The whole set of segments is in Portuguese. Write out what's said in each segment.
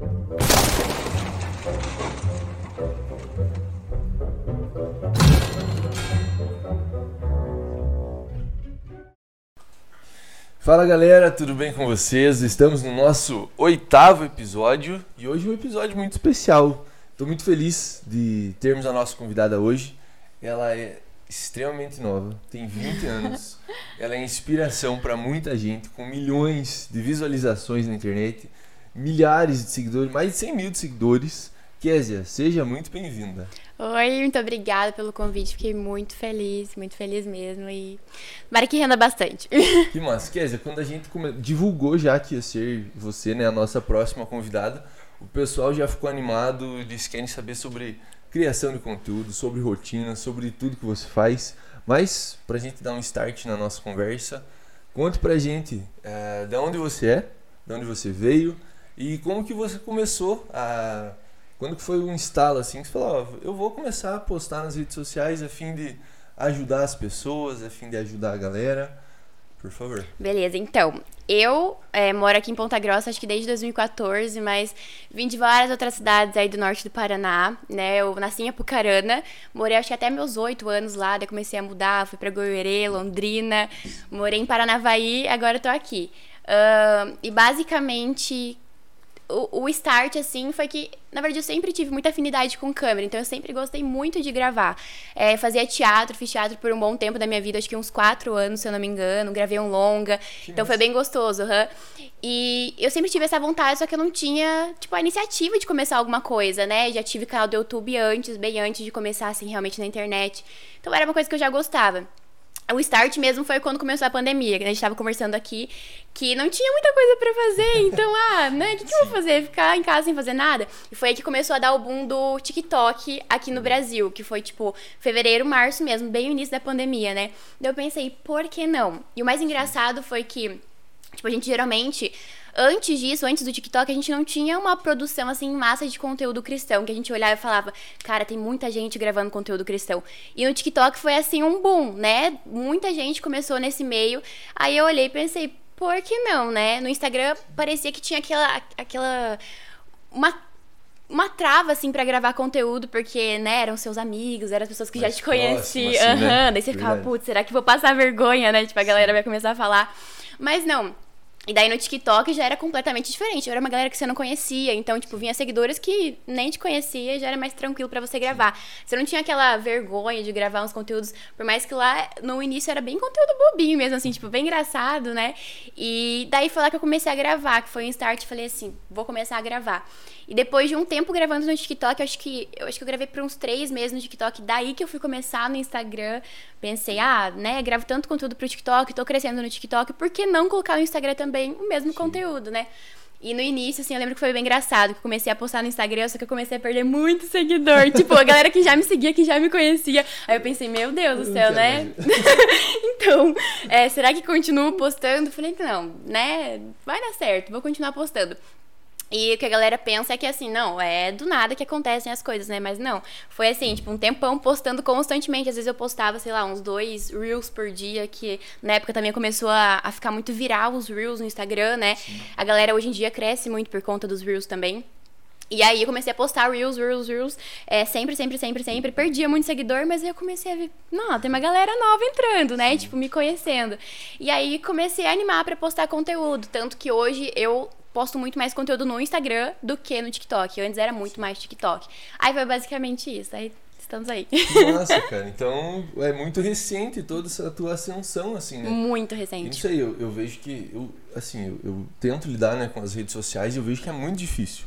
Fala galera, tudo bem com vocês? Estamos no nosso oitavo episódio e hoje é um episódio muito especial. Estou muito feliz de termos a nossa convidada hoje. Ela é extremamente nova, tem 20 anos. Ela é inspiração para muita gente, com milhões de visualizações na internet, milhares de seguidores, mais de 100 mil de seguidores. Késia, seja muito bem-vinda. Oi, muito obrigada pelo convite. Fiquei muito feliz, muito feliz mesmo. E tomara que renda bastante. Que massa. Kézia, quando a gente divulgou já que ia ser você, né, a nossa próxima convidada, o pessoal já ficou animado, eles querem saber sobre criação de conteúdo, sobre rotina, sobre tudo que você faz. Mas, pra gente dar um start na nossa conversa, conte pra gente é, de onde você é, de onde você veio e como que você começou a quando que foi o instalo assim que você falou, ó, eu vou começar a postar nas redes sociais a fim de ajudar as pessoas, a fim de ajudar a galera? Por favor. Beleza, então, eu é, moro aqui em Ponta Grossa, acho que desde 2014, mas vim de várias outras cidades aí do norte do Paraná, né? Eu nasci em Apucarana, morei acho que até meus oito anos lá, daí comecei a mudar, fui pra Goiânia, Londrina, morei em Paranavaí, agora tô aqui. Uh, e basicamente, o, o start, assim, foi que, na verdade, eu sempre tive muita afinidade com câmera, então eu sempre gostei muito de gravar. É, fazia teatro, fiz teatro por um bom tempo da minha vida, acho que uns quatro anos, se eu não me engano, gravei um longa, que então foi bem gostoso, uhum. E eu sempre tive essa vontade, só que eu não tinha, tipo, a iniciativa de começar alguma coisa, né? Já tive canal do YouTube antes, bem antes de começar, assim, realmente na internet. Então era uma coisa que eu já gostava o start mesmo foi quando começou a pandemia, que a gente tava conversando aqui, que não tinha muita coisa para fazer, então, ah, né, o que, que eu vou fazer? Ficar em casa sem fazer nada? E foi aí que começou a dar o boom do TikTok aqui no Brasil, que foi, tipo, fevereiro, março mesmo, bem no início da pandemia, né? Daí eu pensei, por que não? E o mais engraçado foi que, tipo, a gente geralmente Antes disso, antes do TikTok, a gente não tinha uma produção assim em massa de conteúdo cristão, que a gente olhava e falava, cara, tem muita gente gravando conteúdo cristão. E no TikTok foi assim um boom, né? Muita gente começou nesse meio. Aí eu olhei e pensei, por que não, né? No Instagram parecia que tinha aquela aquela uma uma trava, assim, para gravar conteúdo, porque, né, eram seus amigos, eram as pessoas que já te conheciam. Assim, né? Daí você ficava, putz, será que vou passar vergonha, né? Tipo, a galera vai começar a falar. Mas não, e daí no TikTok já era completamente diferente. Era uma galera que você não conhecia. Então, tipo, vinha seguidores que nem te conhecia já era mais tranquilo para você gravar. Você não tinha aquela vergonha de gravar uns conteúdos, por mais que lá no início era bem conteúdo bobinho mesmo, assim, tipo, bem engraçado, né? E daí foi lá que eu comecei a gravar, que foi um start. Falei assim, vou começar a gravar. E depois de um tempo gravando no TikTok, eu acho que eu acho que eu gravei por uns três meses no TikTok. Daí que eu fui começar no Instagram. Pensei, ah, né, gravo tanto conteúdo pro TikTok, tô crescendo no TikTok, por que não colocar no Instagram também o mesmo Sim. conteúdo, né? E no início, assim, eu lembro que foi bem engraçado, que eu comecei a postar no Instagram, só que eu comecei a perder muito seguidor. tipo, a galera que já me seguia, que já me conhecia. Aí eu pensei, meu Deus do céu, né? então, é, será que continuo postando? Falei, não, né? Vai dar certo, vou continuar postando. E o que a galera pensa é que assim, não, é do nada que acontecem as coisas, né? Mas não. Foi assim, tipo, um tempão postando constantemente. Às vezes eu postava, sei lá, uns dois Reels por dia, que na época também começou a, a ficar muito viral os Reels no Instagram, né? Sim. A galera hoje em dia cresce muito por conta dos Reels também. E aí eu comecei a postar Reels, Reels, Reels, é, sempre, sempre, sempre, sempre. Perdia muito seguidor, mas aí eu comecei a ver, não, tem uma galera nova entrando, né? Tipo, me conhecendo. E aí comecei a animar para postar conteúdo. Tanto que hoje eu posto muito mais conteúdo no Instagram do que no TikTok. Antes era muito mais TikTok. Aí foi basicamente isso. Aí estamos aí. Nossa, cara. Então é muito recente toda essa tua ascensão, assim, né? Muito recente. Isso aí, eu, eu vejo que. Eu, assim, eu, eu, tento lidar né, com as redes sociais e eu vejo que é muito difícil.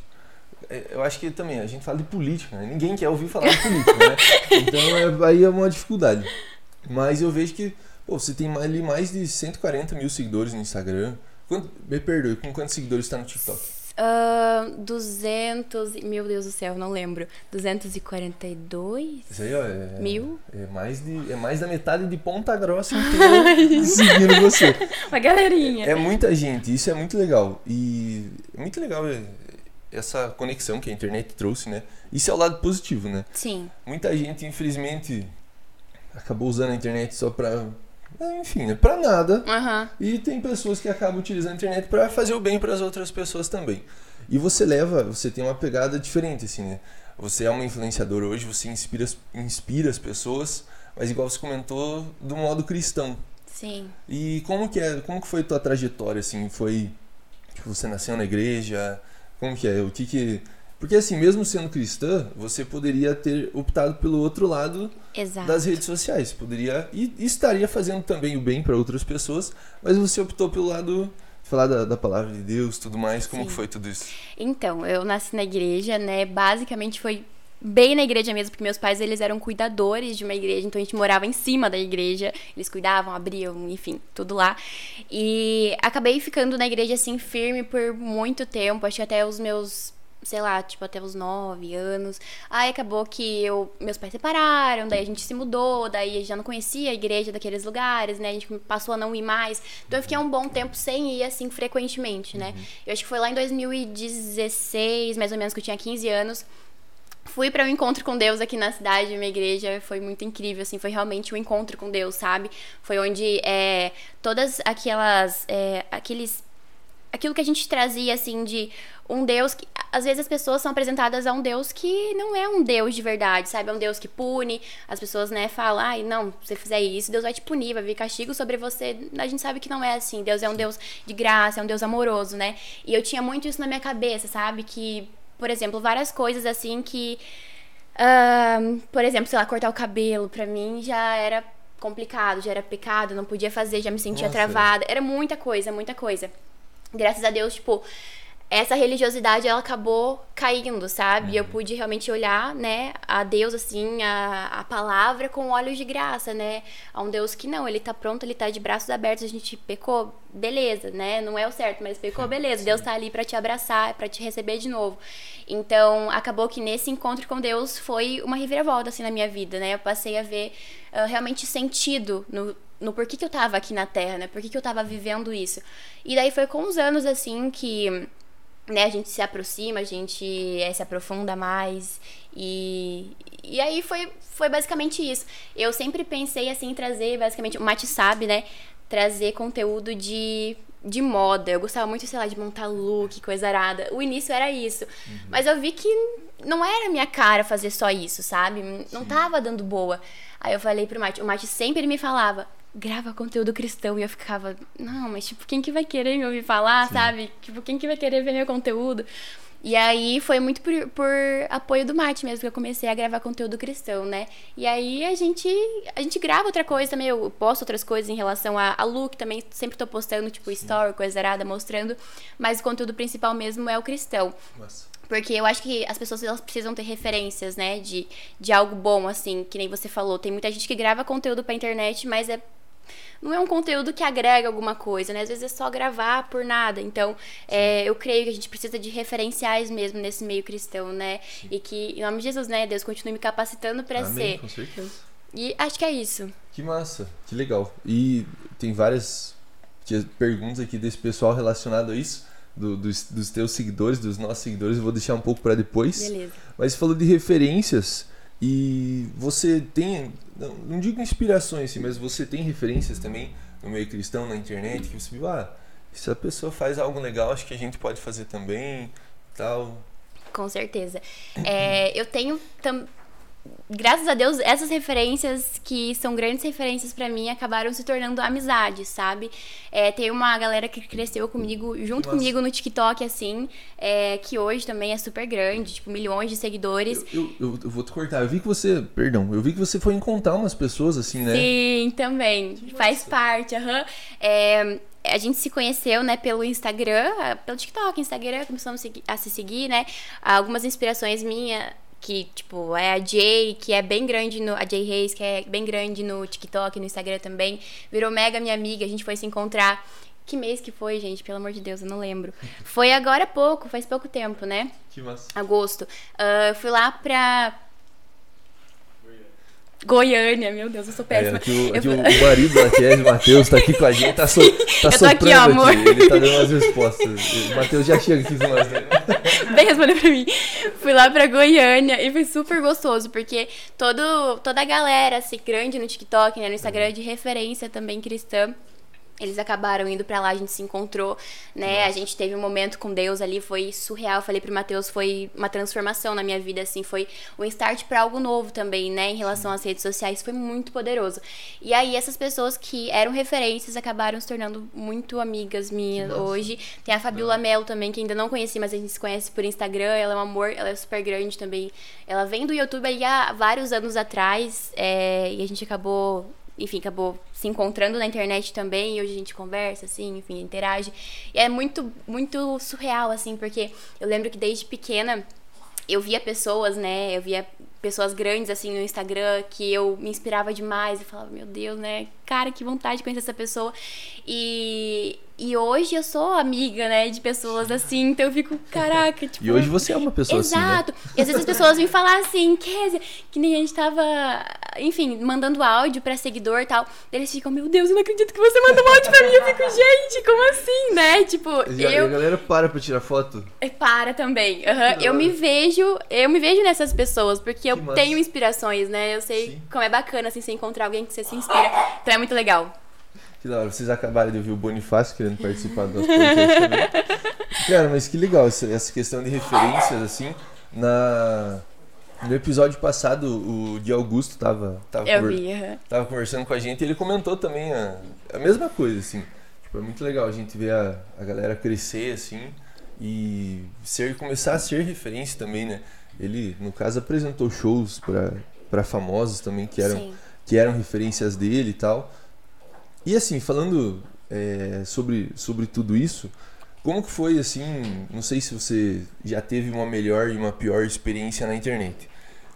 É, eu acho que também, a gente fala de política, né? Ninguém quer ouvir falar de política, né? Então é, aí é uma dificuldade. Mas eu vejo que pô, você tem ali mais de 140 mil seguidores no Instagram. Quanto, me perdoe, com quantos seguidores está no TikTok? Uh, 200. Meu Deus do céu, não lembro. 242? Isso aí, ó. É, mil? É mais, de, é mais da metade de Ponta Grossa inteira seguindo você. Uma galerinha. É, é, muita gente, isso é muito legal. E é muito legal é, essa conexão que a internet trouxe, né? Isso é o lado positivo, né? Sim. Muita gente, infelizmente, acabou usando a internet só para enfim, é pra nada. Aham. E tem pessoas que acabam utilizando a internet para fazer o bem para as outras pessoas também. E você leva, você tem uma pegada diferente, assim, né? Você é uma influenciadora hoje, você inspira, as- inspira as pessoas, mas igual você comentou, do modo cristão. Sim. E como que é, como que foi a tua trajetória, assim? Foi, tipo, você nasceu na igreja? Como que é? O que que... Porque assim, mesmo sendo cristã, você poderia ter optado pelo outro lado Exato. das redes sociais. Poderia e e estaria fazendo também o bem para outras pessoas, mas você optou pelo lado falar da, da palavra de Deus, tudo mais. Como Sim. foi tudo isso? Então, eu nasci na igreja, né? Basicamente foi bem na igreja mesmo, porque meus pais eles eram cuidadores de uma igreja, então a gente morava em cima da igreja, eles cuidavam, abriam, enfim, tudo lá. E acabei ficando na igreja assim firme por muito tempo, acho que até os meus sei lá, tipo, até os nove anos. Aí acabou que eu, meus pais separaram, daí a gente se mudou, daí a gente já não conhecia a igreja daqueles lugares, né? A gente passou a não ir mais. Então eu fiquei um bom tempo sem ir, assim, frequentemente, né? Eu acho que foi lá em 2016, mais ou menos, que eu tinha 15 anos. Fui para um encontro com Deus aqui na cidade, minha igreja foi muito incrível, assim, foi realmente um encontro com Deus, sabe? Foi onde é, todas aquelas, é, aqueles, aquilo que a gente trazia, assim, de um Deus que, às vezes as pessoas são apresentadas a um Deus que não é um Deus de verdade, sabe? É um Deus que pune, as pessoas, né, falam, ai, não, se você fizer isso, Deus vai te punir, vai vir castigo sobre você. A gente sabe que não é assim, Deus é um Deus de graça, é um Deus amoroso, né? E eu tinha muito isso na minha cabeça, sabe? Que por exemplo, várias coisas assim que. ahn, por exemplo, sei lá, cortar o cabelo, pra mim já era complicado, já era pecado, não podia fazer, já me sentia Nossa. travada. Era muita coisa, muita coisa. Graças a Deus, tipo, essa religiosidade ela acabou caindo, sabe? Uhum. Eu pude realmente olhar, né, a Deus assim, a, a palavra com olhos de graça, né? A um Deus que não, ele tá pronto, ele tá de braços abertos, a gente pecou, beleza, né? Não é o certo, mas pecou, beleza. Deus tá ali pra te abraçar, pra te receber de novo. Então, acabou que nesse encontro com Deus foi uma reviravolta assim na minha vida, né? Eu passei a ver ah, realmente sentido no no porquê que eu tava aqui na Terra, né? Por que que eu tava vivendo isso. E daí foi com os anos, assim, que né, a gente se aproxima, a gente eh, se aprofunda mais. E, e aí foi, foi basicamente isso. Eu sempre pensei assim em trazer, basicamente, o Mate sabe, né? Trazer conteúdo de, de moda. Eu gostava muito, sei lá, de montar look, coisa arada. O início era isso. Mas eu vi que não era minha cara fazer só isso, sabe? Não tava dando boa. Aí eu falei pro Mate, o Mate sempre me falava, grava conteúdo cristão. E eu ficava, não, mas tipo, quem que vai querer me ouvir falar, sabe? Tipo, quem que vai querer ver meu conteúdo? E aí foi muito por, por apoio do Mate mesmo que eu comecei a gravar conteúdo cristão, né? E aí a gente a gente grava outra coisa também, eu posto outras coisas em relação a, a look também, sempre tô postando tipo story, coisa arada, mostrando, mas o conteúdo principal mesmo é o cristão. Nossa. Porque eu acho que as pessoas elas precisam ter referências, né? De, de algo bom, assim, que nem você falou. Tem muita gente que grava conteúdo pra internet, mas é. Não é um conteúdo que agrega alguma coisa, né? Às vezes é só gravar por nada. Então, é, eu creio que a gente precisa de referenciais mesmo nesse meio cristão, né? E que, em nome de Jesus, né? Deus continue me capacitando Amém, ser. com certeza. E acho que é isso. Que massa, que legal. E tem várias perguntas aqui desse pessoal relacionado a isso, do- dos, dos teus seguidores, dos nossos seguidores, eu vou deixar um pouco para depois. Beleza. Mas falou de referências e você tem, não, não digo inspirações, assim, mas você tem referências também no meio cristão, na internet, que você viu, ah, se a pessoa faz algo legal, acho que a gente pode fazer também, tal. Com certeza. É, eu tenho tam... Graças a Deus, essas referências que são grandes referências pra mim acabaram se tornando amizades, sabe? É, tem uma galera que cresceu comigo, junto Nossa. comigo no TikTok, assim, é, que hoje também é super grande, tipo, milhões de seguidores. Eu, eu, eu- vou te cortar, eu vi que você, perdão, eu vi que você foi encontrar umas pessoas assim, né? Sim, também. Faz parte, aham. É, a gente se conheceu, né, pelo Instagram, pelo TikTok, Instagram, começamos a se seguir, né? Algumas inspirações minhas, que, tipo, é a Jay, que é bem grande no. A Jay Reis, que é bem grande no TikTok, no Instagram também. Virou mega minha amiga, a gente foi se encontrar. Que mês que foi, gente? Pelo amor de Deus, eu não lembro. Foi agora há pouco, faz pouco tempo, né? Que massa. agosto. Ah, eu fui lá pra. Goiânia, meu Deus, eu sou É, péssima. aqui o, Eu aqui fui- o marido da Kézia, Matheus, tá aqui com a gente, tá, so, tá Eu tô aqui, ó, amor. Ele tá dando umas respostas. O Matheus já chega aqui com nós. Bem respondeu pra mim. Fui lá pra Goiânia e foi super gostoso, porque todo, toda a galera, assim, grande no TikTok, né, no Instagram, de referência também cristã, eles acabaram indo para lá, a gente se encontrou, né? Nossa. A gente teve um momento com Deus ali, foi surreal. falei pro Matheus, foi uma transformação na minha vida, assim, foi um start para algo novo também, né? Em relação às redes sociais, foi muito poderoso. E aí, essas pessoas que eram referências acabaram se tornando muito amigas minhas Nossa. hoje. Tem a Fabiola Melo também, que ainda não conheci, mas a gente se conhece por Instagram. Ela é um amor, ela é super grande também. Ela vem do YouTube aí há vários anos atrás, é, e a gente acabou enfim, acabou se encontrando na internet também, e hoje a gente conversa, assim, enfim, interage. E é muito, muito surreal, assim, porque eu lembro que desde pequena eu via pessoas, né, eu via pessoas grandes, assim, no Instagram, que eu me inspirava demais, e falava, meu Deus, né, cara, que vontade de conhecer essa pessoa. E, e hoje eu sou amiga, né, de pessoas assim, então eu fico, caraca, tipo... E hoje você é uma pessoa exato. assim, Exato. Né? E às vezes as pessoas vêm falar assim, Kézia, que nem a gente tava, enfim, mandando áudio pra seguidor e tal. Eles ficam, meu Deus, eu não acredito que você mandou um áudio pra mim. Eu fico, gente, como assim, né? Tipo, Já, eu... a galera para pra tirar foto? É, para também. Uhum. Eu me vejo, eu me vejo nessas pessoas, porque eu tenho inspirações, né? Eu sei Sim. como é bacana, assim, você encontrar alguém que você se inspira. Então é muito legal. Que da hora. Vocês acabaram de ouvir o Bonifácio querendo participar do nosso podcast também. Cara, mas que legal essa questão de referências, assim. Na... No episódio passado, o Di Augusto tava, tava, Eu vi, uhum. tava conversando com a gente e ele comentou também a, a mesma coisa, assim. Tipo, é muito legal a gente ver a, a galera crescer, assim, e ser, começar a ser referência também, né? Ele, no caso, apresentou shows para famosos também que eram, que eram referências dele e tal. E assim, falando é, sobre, sobre tudo isso, como que foi assim, não sei se você já teve uma melhor e uma pior experiência na internet.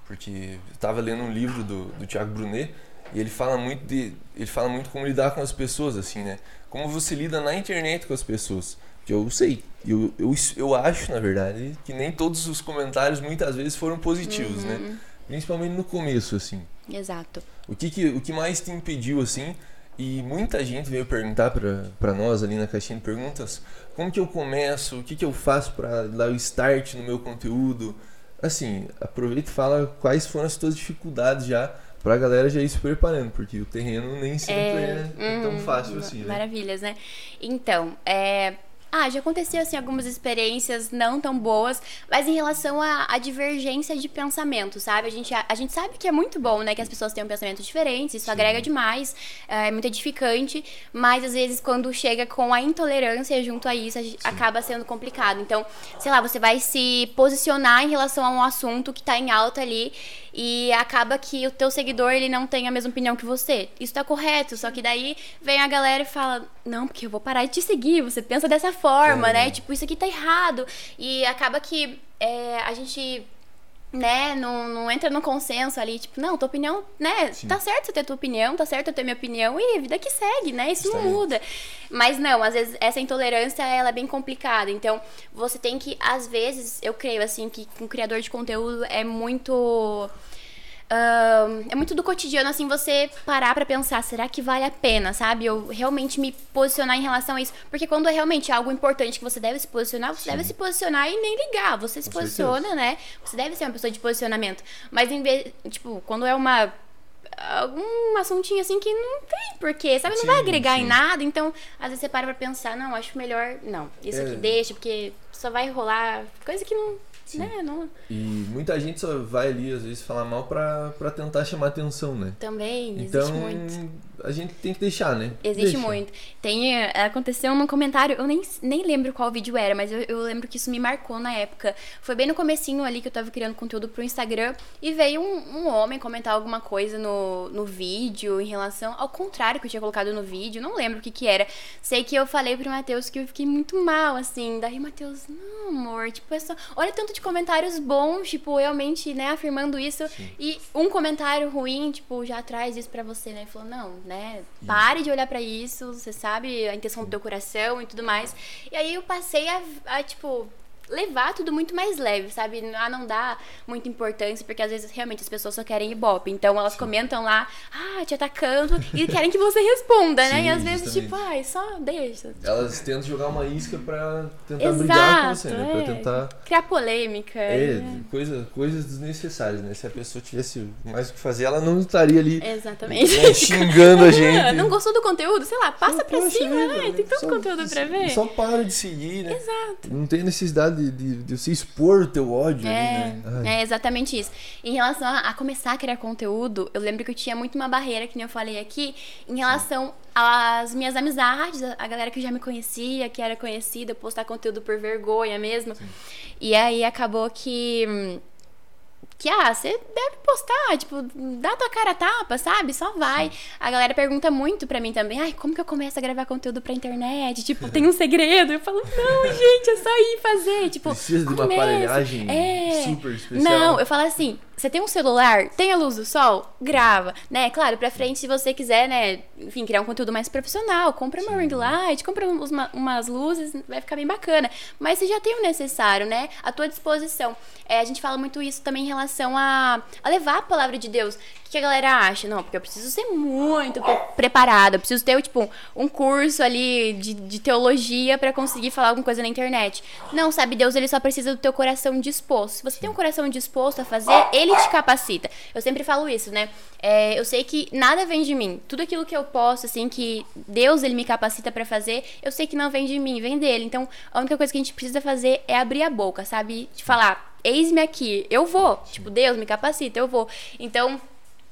Porque eu estava lendo um livro do, do Thiago Brunet e ele fala muito de ele fala muito como lidar com as pessoas assim, né? Como você lida na internet com as pessoas. Que eu sei, eu, eu, eu acho, na verdade, que nem todos os comentários muitas vezes foram positivos, né? uhum. né? Principalmente no começo, assim. Exato. O que, que, o que mais te impediu, assim, e muita gente veio perguntar para nós ali na caixinha de perguntas como que eu começo, o que, que eu faço para dar o start no meu conteúdo. Assim, aproveita e fala quais foram as tuas dificuldades já para a galera já ir se preparando, porque o terreno nem sempre é, é, é tão uhum. fácil assim, né? Maravilhas, né? Então, é, ah, já aconteceu assim algumas experiências não tão boas, mas em relação à, divergência de pensamento, sabe? A gente, a, a, gente sabe que é muito bom, né, que as pessoas tenham pensamentos diferentes, isso Sim. agrega demais, é, é muito edificante, mas às vezes quando chega com a intolerância junto a isso, a gente, acaba sendo complicado. Então, sei lá, você vai se posicionar em relação a um assunto que tá em alta ali e acaba que o teu seguidor ele não tem a mesma opinião que você. Isso tá correto, só que daí vem a galera e fala: "Não, porque eu vou parar de te seguir, você pensa dessa forma, é. né? Tipo, isso aqui tá errado". E acaba que é, a gente né, não, não entra no consenso ali, tipo, não, tua opinião, né, Sim. tá certo você ter tua opinião, tá certo eu ter minha opinião e a vida que segue, né, isso Está não muda. Mas não, às vezes essa intolerância, ela é bem complicada, então você tem que, às vezes, eu creio, assim, que um criador de conteúdo é muito Uh, é muito do cotidiano, assim, você parar para pensar, será que vale a pena, sabe? Eu realmente me posicionar em relação a isso. Porque quando é realmente algo importante que você deve se posicionar, você Sim. deve se posicionar e nem ligar. Você se Com posiciona, certeza. né? Você deve ser uma pessoa de posicionamento. Mas em vez, tipo, quando é uma algum assuntinho assim que não tem porquê, sabe? Não sim, vai agregar sim. em nada, então às vezes você para pra pensar, não, acho melhor, não, isso é. aqui deixa, porque só vai rolar coisa que não, Sim. Né? Não... E muita gente só vai ali, às vezes, falar mal pra, pra tentar chamar atenção, né? Também, então, existe muito. A gente tem que deixar, né? Existe Deixa. muito. Tem, eh, aconteceu num comentário, eu nem, nem lembro qual vídeo era, mas eu, eu, lembro que isso me marcou na época. Foi bem no comecinho ali que eu tava criando conteúdo pro Instagram e veio um, um homem comentar alguma coisa no, no vídeo em relação ao contrário que eu tinha colocado no vídeo, não lembro o que que era. Sei que eu falei pro Matheus que eu fiquei muito mal, assim. Daí, Matheus, não, amor, tipo, é só... olha tanto de comentários bons, tipo, realmente, né, afirmando isso. Sim. E um comentário ruim, tipo, já traz isso pra você, né? Falou, não, né, pare de olhar para isso, você sabe a intenção do teu coração e tudo mais. E aí eu passei a, a tipo, levar tudo muito mais leve, sabe? A não dar muita importância, porque às vezes realmente as pessoas só querem ibope. Então elas Sim. comentam lá, ah, te atacando, e querem que você responda, Sim, né? E às vezes, justamente. tipo, ai, só deixa. Elas tentam jogar uma isca pra tentar Exato, brigar com você, né? Pra é. tentar. Criar polêmica. É, né? coisa, coisas desnecessárias, né? Se a pessoa tivesse mais o que fazer, ela não estaria ali Exatamente. Né, xingando a gente. Não gostou do conteúdo? Sei lá, passa pra cima, né? Tem tanto só, conteúdo pra ver. Só para de seguir, né? Exato. Não tem necessidade de, de, de você expor o teu ódio é, ali, né? É exatamente isso. Em relação a, a, começar a criar conteúdo, eu lembro que eu tinha muito uma barreira, que nem eu falei aqui, em relação às minhas amizades, a galera que já me conhecia, que era conhecida, postar conteúdo por vergonha mesmo. Sim. E aí acabou que hum, que, ah, você deve postar, tipo, dá tua cara a tapa, sabe? Só vai. A galera pergunta muito pra mim também, ai, como que eu começo a gravar conteúdo pra internet? Tipo, tem um segredo? Eu falo, não, gente, é só ir fazer. Tipo, Precisa de uma aparelhagem é... super especial. Não, eu falo assim, você tem um celular, tem a luz do sol, grava, né? Claro, pra frente, se você quiser, né, enfim, criar um conteúdo mais profissional, compra uma Sim. ring light, compra uma, umas luzes, vai ficar bem bacana. Mas você já tem o necessário, né? À tua disposição. É, a gente fala muito isso também em relação a, a levar a palavra de Deus que, a galera acha? Não, porque eu preciso ser muito preparada, eu preciso ter, tipo, um curso ali de, de teologia para conseguir falar alguma coisa na internet. Não, sabe, Deus, ele só precisa do teu coração disposto. Se você tem um coração disposto a fazer, ele te capacita. Eu sempre falo isso, né? É, eu sei que nada vem de mim. Tudo aquilo que eu posso, assim, que Deus, ele me capacita para fazer, eu sei que não vem de mim, vem dele. Então, a única coisa que a gente precisa fazer é abrir a boca, sabe? De falar, eis-me aqui, eu vou. Tipo, Deus me capacita, eu vou. Então,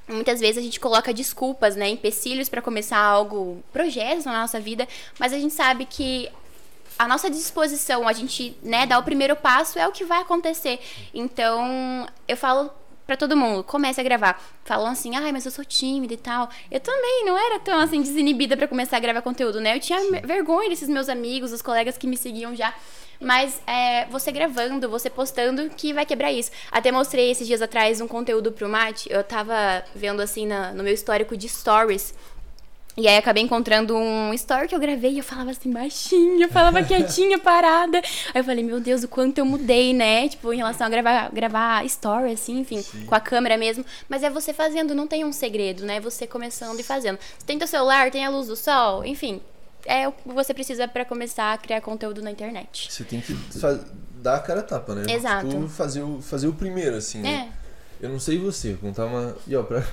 Muitas vezes a gente coloca desculpas, né, empecilhos para começar algo, projetos na nossa vida, mas a gente sabe que a nossa disposição, a gente, né, dar o primeiro passo é o que vai acontecer. Então, eu falo para todo mundo, comece a gravar. Falam assim, ai, mas eu sou tímida e tal. Eu também não era tão assim desinibida para começar a gravar conteúdo, né? Eu tinha vergonha desses meus amigos, os colegas que me seguiam já. Mas é você gravando, você postando, que vai quebrar isso. Até mostrei esses dias atrás um conteúdo pro Mate. Eu tava vendo assim na, no meu histórico de stories. E aí acabei encontrando um story que eu gravei e eu falava assim baixinho, eu falava quietinha, parada. Aí eu falei, meu Deus, o quanto eu mudei, né? Tipo, em relação a gravar, gravar story, assim, enfim, Sim. com a câmera mesmo. Mas é você fazendo, não tem um segredo, né? Você começando e fazendo. Você tem teu celular, tem a luz do sol, enfim, é o que você precisa para começar a criar conteúdo na internet. Você tem que dar a cara a tapa, né? Exato. Tipo, fazer o, fazer o primeiro, assim, né? É. Eu não sei você, contar uma. E ó, pra.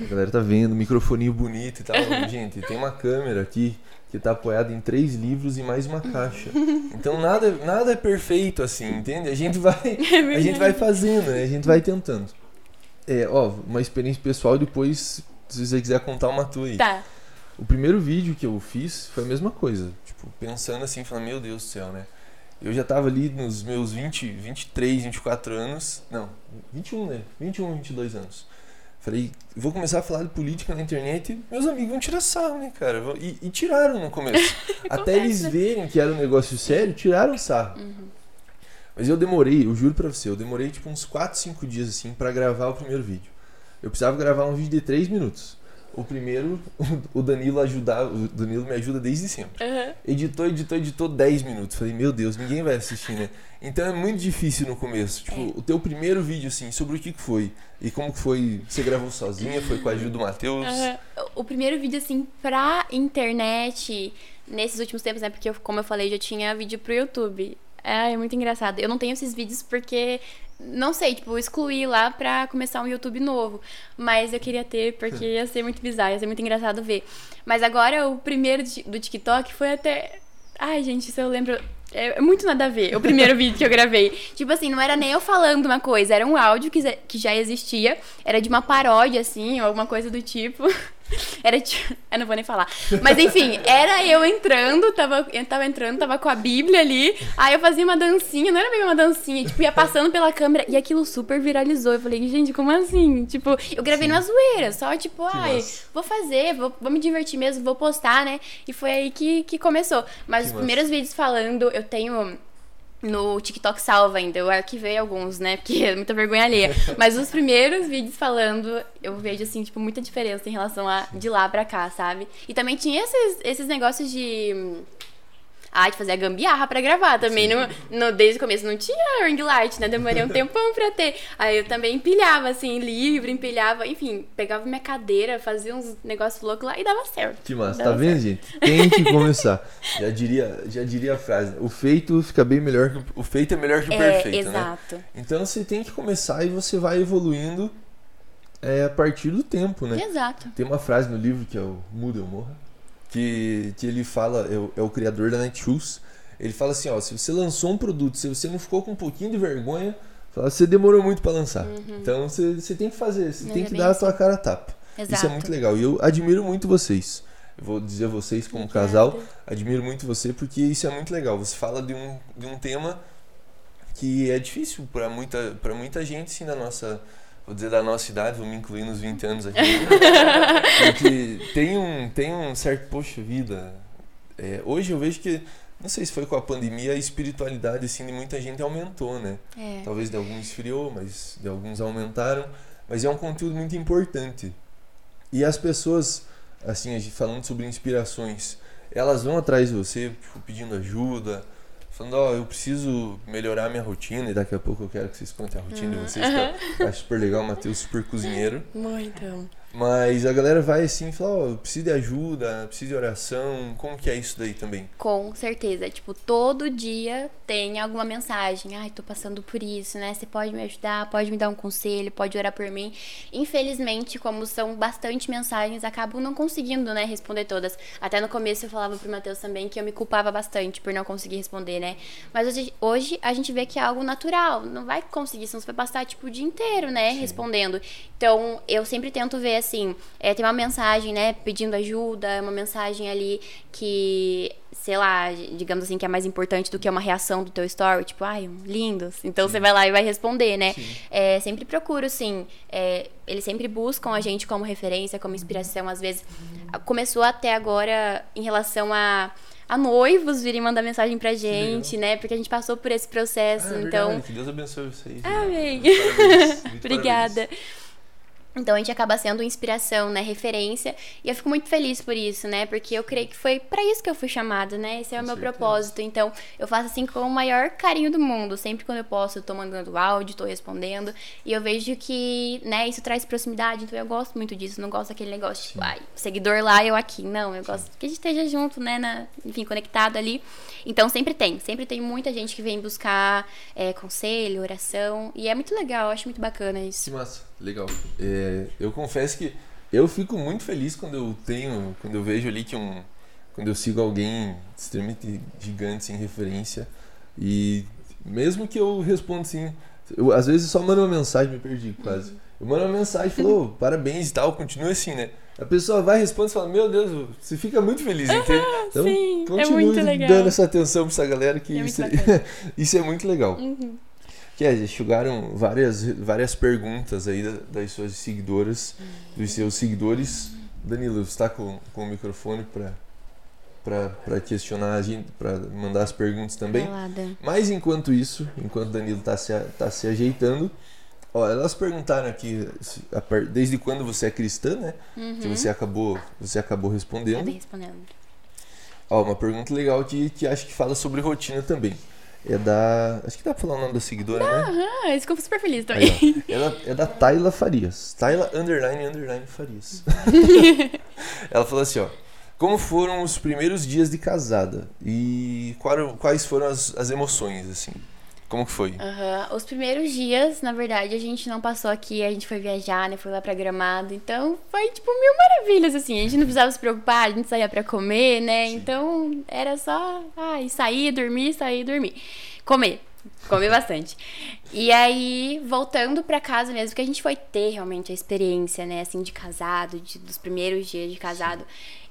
A galera tá vendo, microfoninho bonito e tal. Gente, tem uma câmera aqui que tá apoiada em três livros e mais uma caixa. Então nada, nada é perfeito assim, entende? A gente vai, é a gente vai fazendo, né? A gente vai tentando. É, ó, uma experiência pessoal depois, se você quiser contar uma tua aí. Tá. O primeiro vídeo que eu fiz foi a mesma coisa. Tipo, pensando assim, falando, meu Deus do céu, né? Eu já tava ali nos meus 20, 23, 24 anos. Não, 21, né? 21, 22 anos. Falei, vou começar a falar de política na internet e meus amigos vão tirar sarro, né, cara? E, e tiraram no começo. Até eles verem que era um negócio sério, tiraram sarro. Uhum. Mas eu demorei, eu juro pra você, eu demorei tipo uns 4, 5 dias assim para gravar o primeiro vídeo. Eu precisava gravar um vídeo de 3 minutos. O primeiro, o Danilo ajudar, o Danilo me ajuda desde sempre. Uhum. Editou, editou, editou 10 minutos. Falei, meu Deus, ninguém vai assistir, né? Então é muito difícil no começo. Tipo, é. o teu primeiro vídeo, assim, sobre o que, que foi? E como que foi? Você gravou sozinha? Foi com a ajuda do Matheus? Uhum. O primeiro vídeo, assim, pra internet, nesses últimos tempos, né? Porque, eu, como eu falei, já tinha vídeo pro YouTube. É, é muito engraçado. Eu não tenho esses vídeos porque não sei, tipo, excluir lá pra começar um YouTube novo. Mas eu queria ter, porque ia ser muito bizarro, ia ser muito engraçado ver. Mas agora o primeiro do TikTok foi até. Ai, gente, se eu lembro. É muito nada a ver, o primeiro vídeo que eu gravei. Tipo assim, não era nem eu falando uma coisa, era um áudio que, que já existia, era de uma paródia, assim, ou alguma coisa do tipo. Era tipo. Eu não vou nem falar. Mas enfim, era eu entrando, tava, eu tava entrando, tava com a Bíblia ali. Aí eu fazia uma dancinha, não era bem uma dancinha, tipo, ia passando pela câmera e aquilo super viralizou. Eu falei, gente, como assim? Tipo, eu gravei Sim. numa zoeira, só tipo, que ai, massa. vou fazer, vou, vou me divertir mesmo, vou postar, né? E foi aí que, que começou. Mas que os massa. primeiros vídeos falando, eu tenho no TikTok salva ainda. Eu arquivei alguns, né? Porque é muita vergonha alheia. Mas os primeiros vídeos falando, eu vejo, assim, tipo, muita diferença em relação a de lá pra cá, sabe? E também tinha esses, esses negócios de. Ah, de fazer a gambiarra pra gravar também. No, no, desde o começo não tinha ring light, né? Demorei um tempão pra ter. Aí eu também empilhava, assim, livro, empilhava, enfim, pegava minha cadeira, fazia uns negócios loucos lá e dava certo. Que massa, dava tá vendo, certo. gente? Tem que começar. já diria, já diria a frase, o feito fica bem melhor que o feito é melhor que o É, perfeito, né? exato. Então você tem que começar e você vai evoluindo é, a partir do tempo, né? Exato. Tem uma frase no livro que é o Muda ou Morra, que, que ele fala, é o, é o criador da Netshoes, ele fala assim, ó, se você lançou um produto, se você não ficou com um pouquinho de vergonha, fala, você demorou muito para lançar. Então você, você tem que fazer, você Mas tem é que dar a assim. tua cara a tapa. Exato. Isso é muito legal. E eu admiro muito vocês. Eu vou dizer vocês como casal, admiro muito você porque isso é muito legal. Você fala de um, de um tema que é difícil para muita, pra muita gente, sim, da nossa, vou dizer da nossa idade, vou me incluir nos 20 anos aqui. porque tem um, tem um certo, poxa vida, é, hoje eu vejo que, não sei se foi com a pandemia, a espiritualidade assim, de muita gente aumentou, né? É. Talvez de alguns esfriou, mas de alguns aumentaram. Mas é um conteúdo muito importante. E as pessoas, assim, falando sobre inspirações, elas vão atrás de você, tipo, pedindo ajuda, falando, ó, eu preciso melhorar minha rotina, e daqui a pouco eu quero que vocês contem a rotina de vocês, que eu acho super legal, o Matheus super cozinheiro. Muito. Mas a galera vai assim e fala, ó, eu preciso de ajuda, preciso de oração, como que é isso daí também? Com certeza. Tipo, todo dia tem alguma mensagem. Ai, tô passando por isso, né? Você pode me ajudar, pode me dar um conselho, pode orar por mim. Infelizmente, como são bastante mensagens, acabo não conseguindo, né, responder todas. Até no começo eu falava pro Matheus também que eu me culpava bastante por não conseguir responder, né? Mas hoje, hoje a gente vê que é algo natural. Não vai conseguir, senão você vai passar, tipo, o dia inteiro, né, respondendo. Então, eu sempre tento ver assim, é, tem uma mensagem, né, pedindo ajuda, uma mensagem ali que, sei lá, digamos assim, que é mais importante do que uma reação do teu story, tipo, ai, lindos. Então você vai lá e vai responder, né? É, sempre procuro, sim. é, eles sempre buscam a gente como referência, como inspiração. Às vezes, começou até agora em relação a. A noivos virem mandar mensagem pra gente, né? Porque a gente passou por esse processo. Ah, é então, que Deus abençoe vocês. Amém. Parabéns, muito Obrigada. parabéns. Então a gente acaba sendo inspiração, né, referência, e eu fico muito feliz por isso, né? Porque eu creio que foi pra isso que eu fui chamada, né? Esse é o Com meu certeza. propósito. Então, eu faço assim com o maior carinho do mundo, sempre quando eu posso, eu tô mandando áudio, tô respondendo, e eu vejo que, né, isso traz proximidade, então eu gosto muito disso, não gosto daquele negócio tipo, ai, seguidor lá, eu aqui. Não, eu gosto que a gente esteja junto, né, na, enfim, conectado ali. Então sempre tem, sempre tem muita gente que vem buscar é, conselho, oração, e é muito legal, eu acho muito bacana isso. Que massa, legal. É, eu confesso que eu fico muito feliz quando eu tenho, quando eu vejo ali que um, quando eu sigo alguém extremamente gigante sem referência e mesmo que eu respondo assim, eu às vezes só mando uma mensagem, me perdi quase. Eu mando uma mensagem, falo, "Ô, parabéns e tal, continua assim, né? A pessoa vai, responde e fala, meu Deus, você fica muito feliz, entende? Então, sim, é continue muito legal. dando essa atenção pra essa galera que É isso, bacana. isso é muito legal. Uhum. Que é, chegaram várias, várias perguntas aí da- das suas seguidoras, dos seus seguidores. Danilo, você está com, com o microfone para questionar a gente, para mandar as perguntas também. Mas enquanto isso, enquanto o Danilo está se, tá se ajeitando, ó, elas perguntaram aqui desde quando você é cristã, né? Que você acabou, você acabou respondendo. Acabei respondendo. Ó, uma pergunta legal que, que acho que fala sobre rotina também. É da. Acho que dá pra falar o nome da seguidora, né? Aham, isso que eu fico super feliz também. Ó. Ela é da Tayla Farias. Tayla underline underline Farias. Ela falou assim, ó. Como foram os primeiros dias de casada? E quais foram as, as emoções, assim? Como foi? Aham. Os primeiros dias, na verdade, a gente não passou aqui, a gente foi viajar, né? Foi lá pra Gramado. Então, foi, tipo, mil maravilhas, assim. A gente não precisava se preocupar, a gente saía pra comer, né? Sim. Então, era só, ai, sair, dormir, sair, dormir. Comer. Comer bastante. E aí, voltando pra casa mesmo, que a gente foi ter realmente a experiência, né, assim, de casado, de- dos primeiros dias de casado.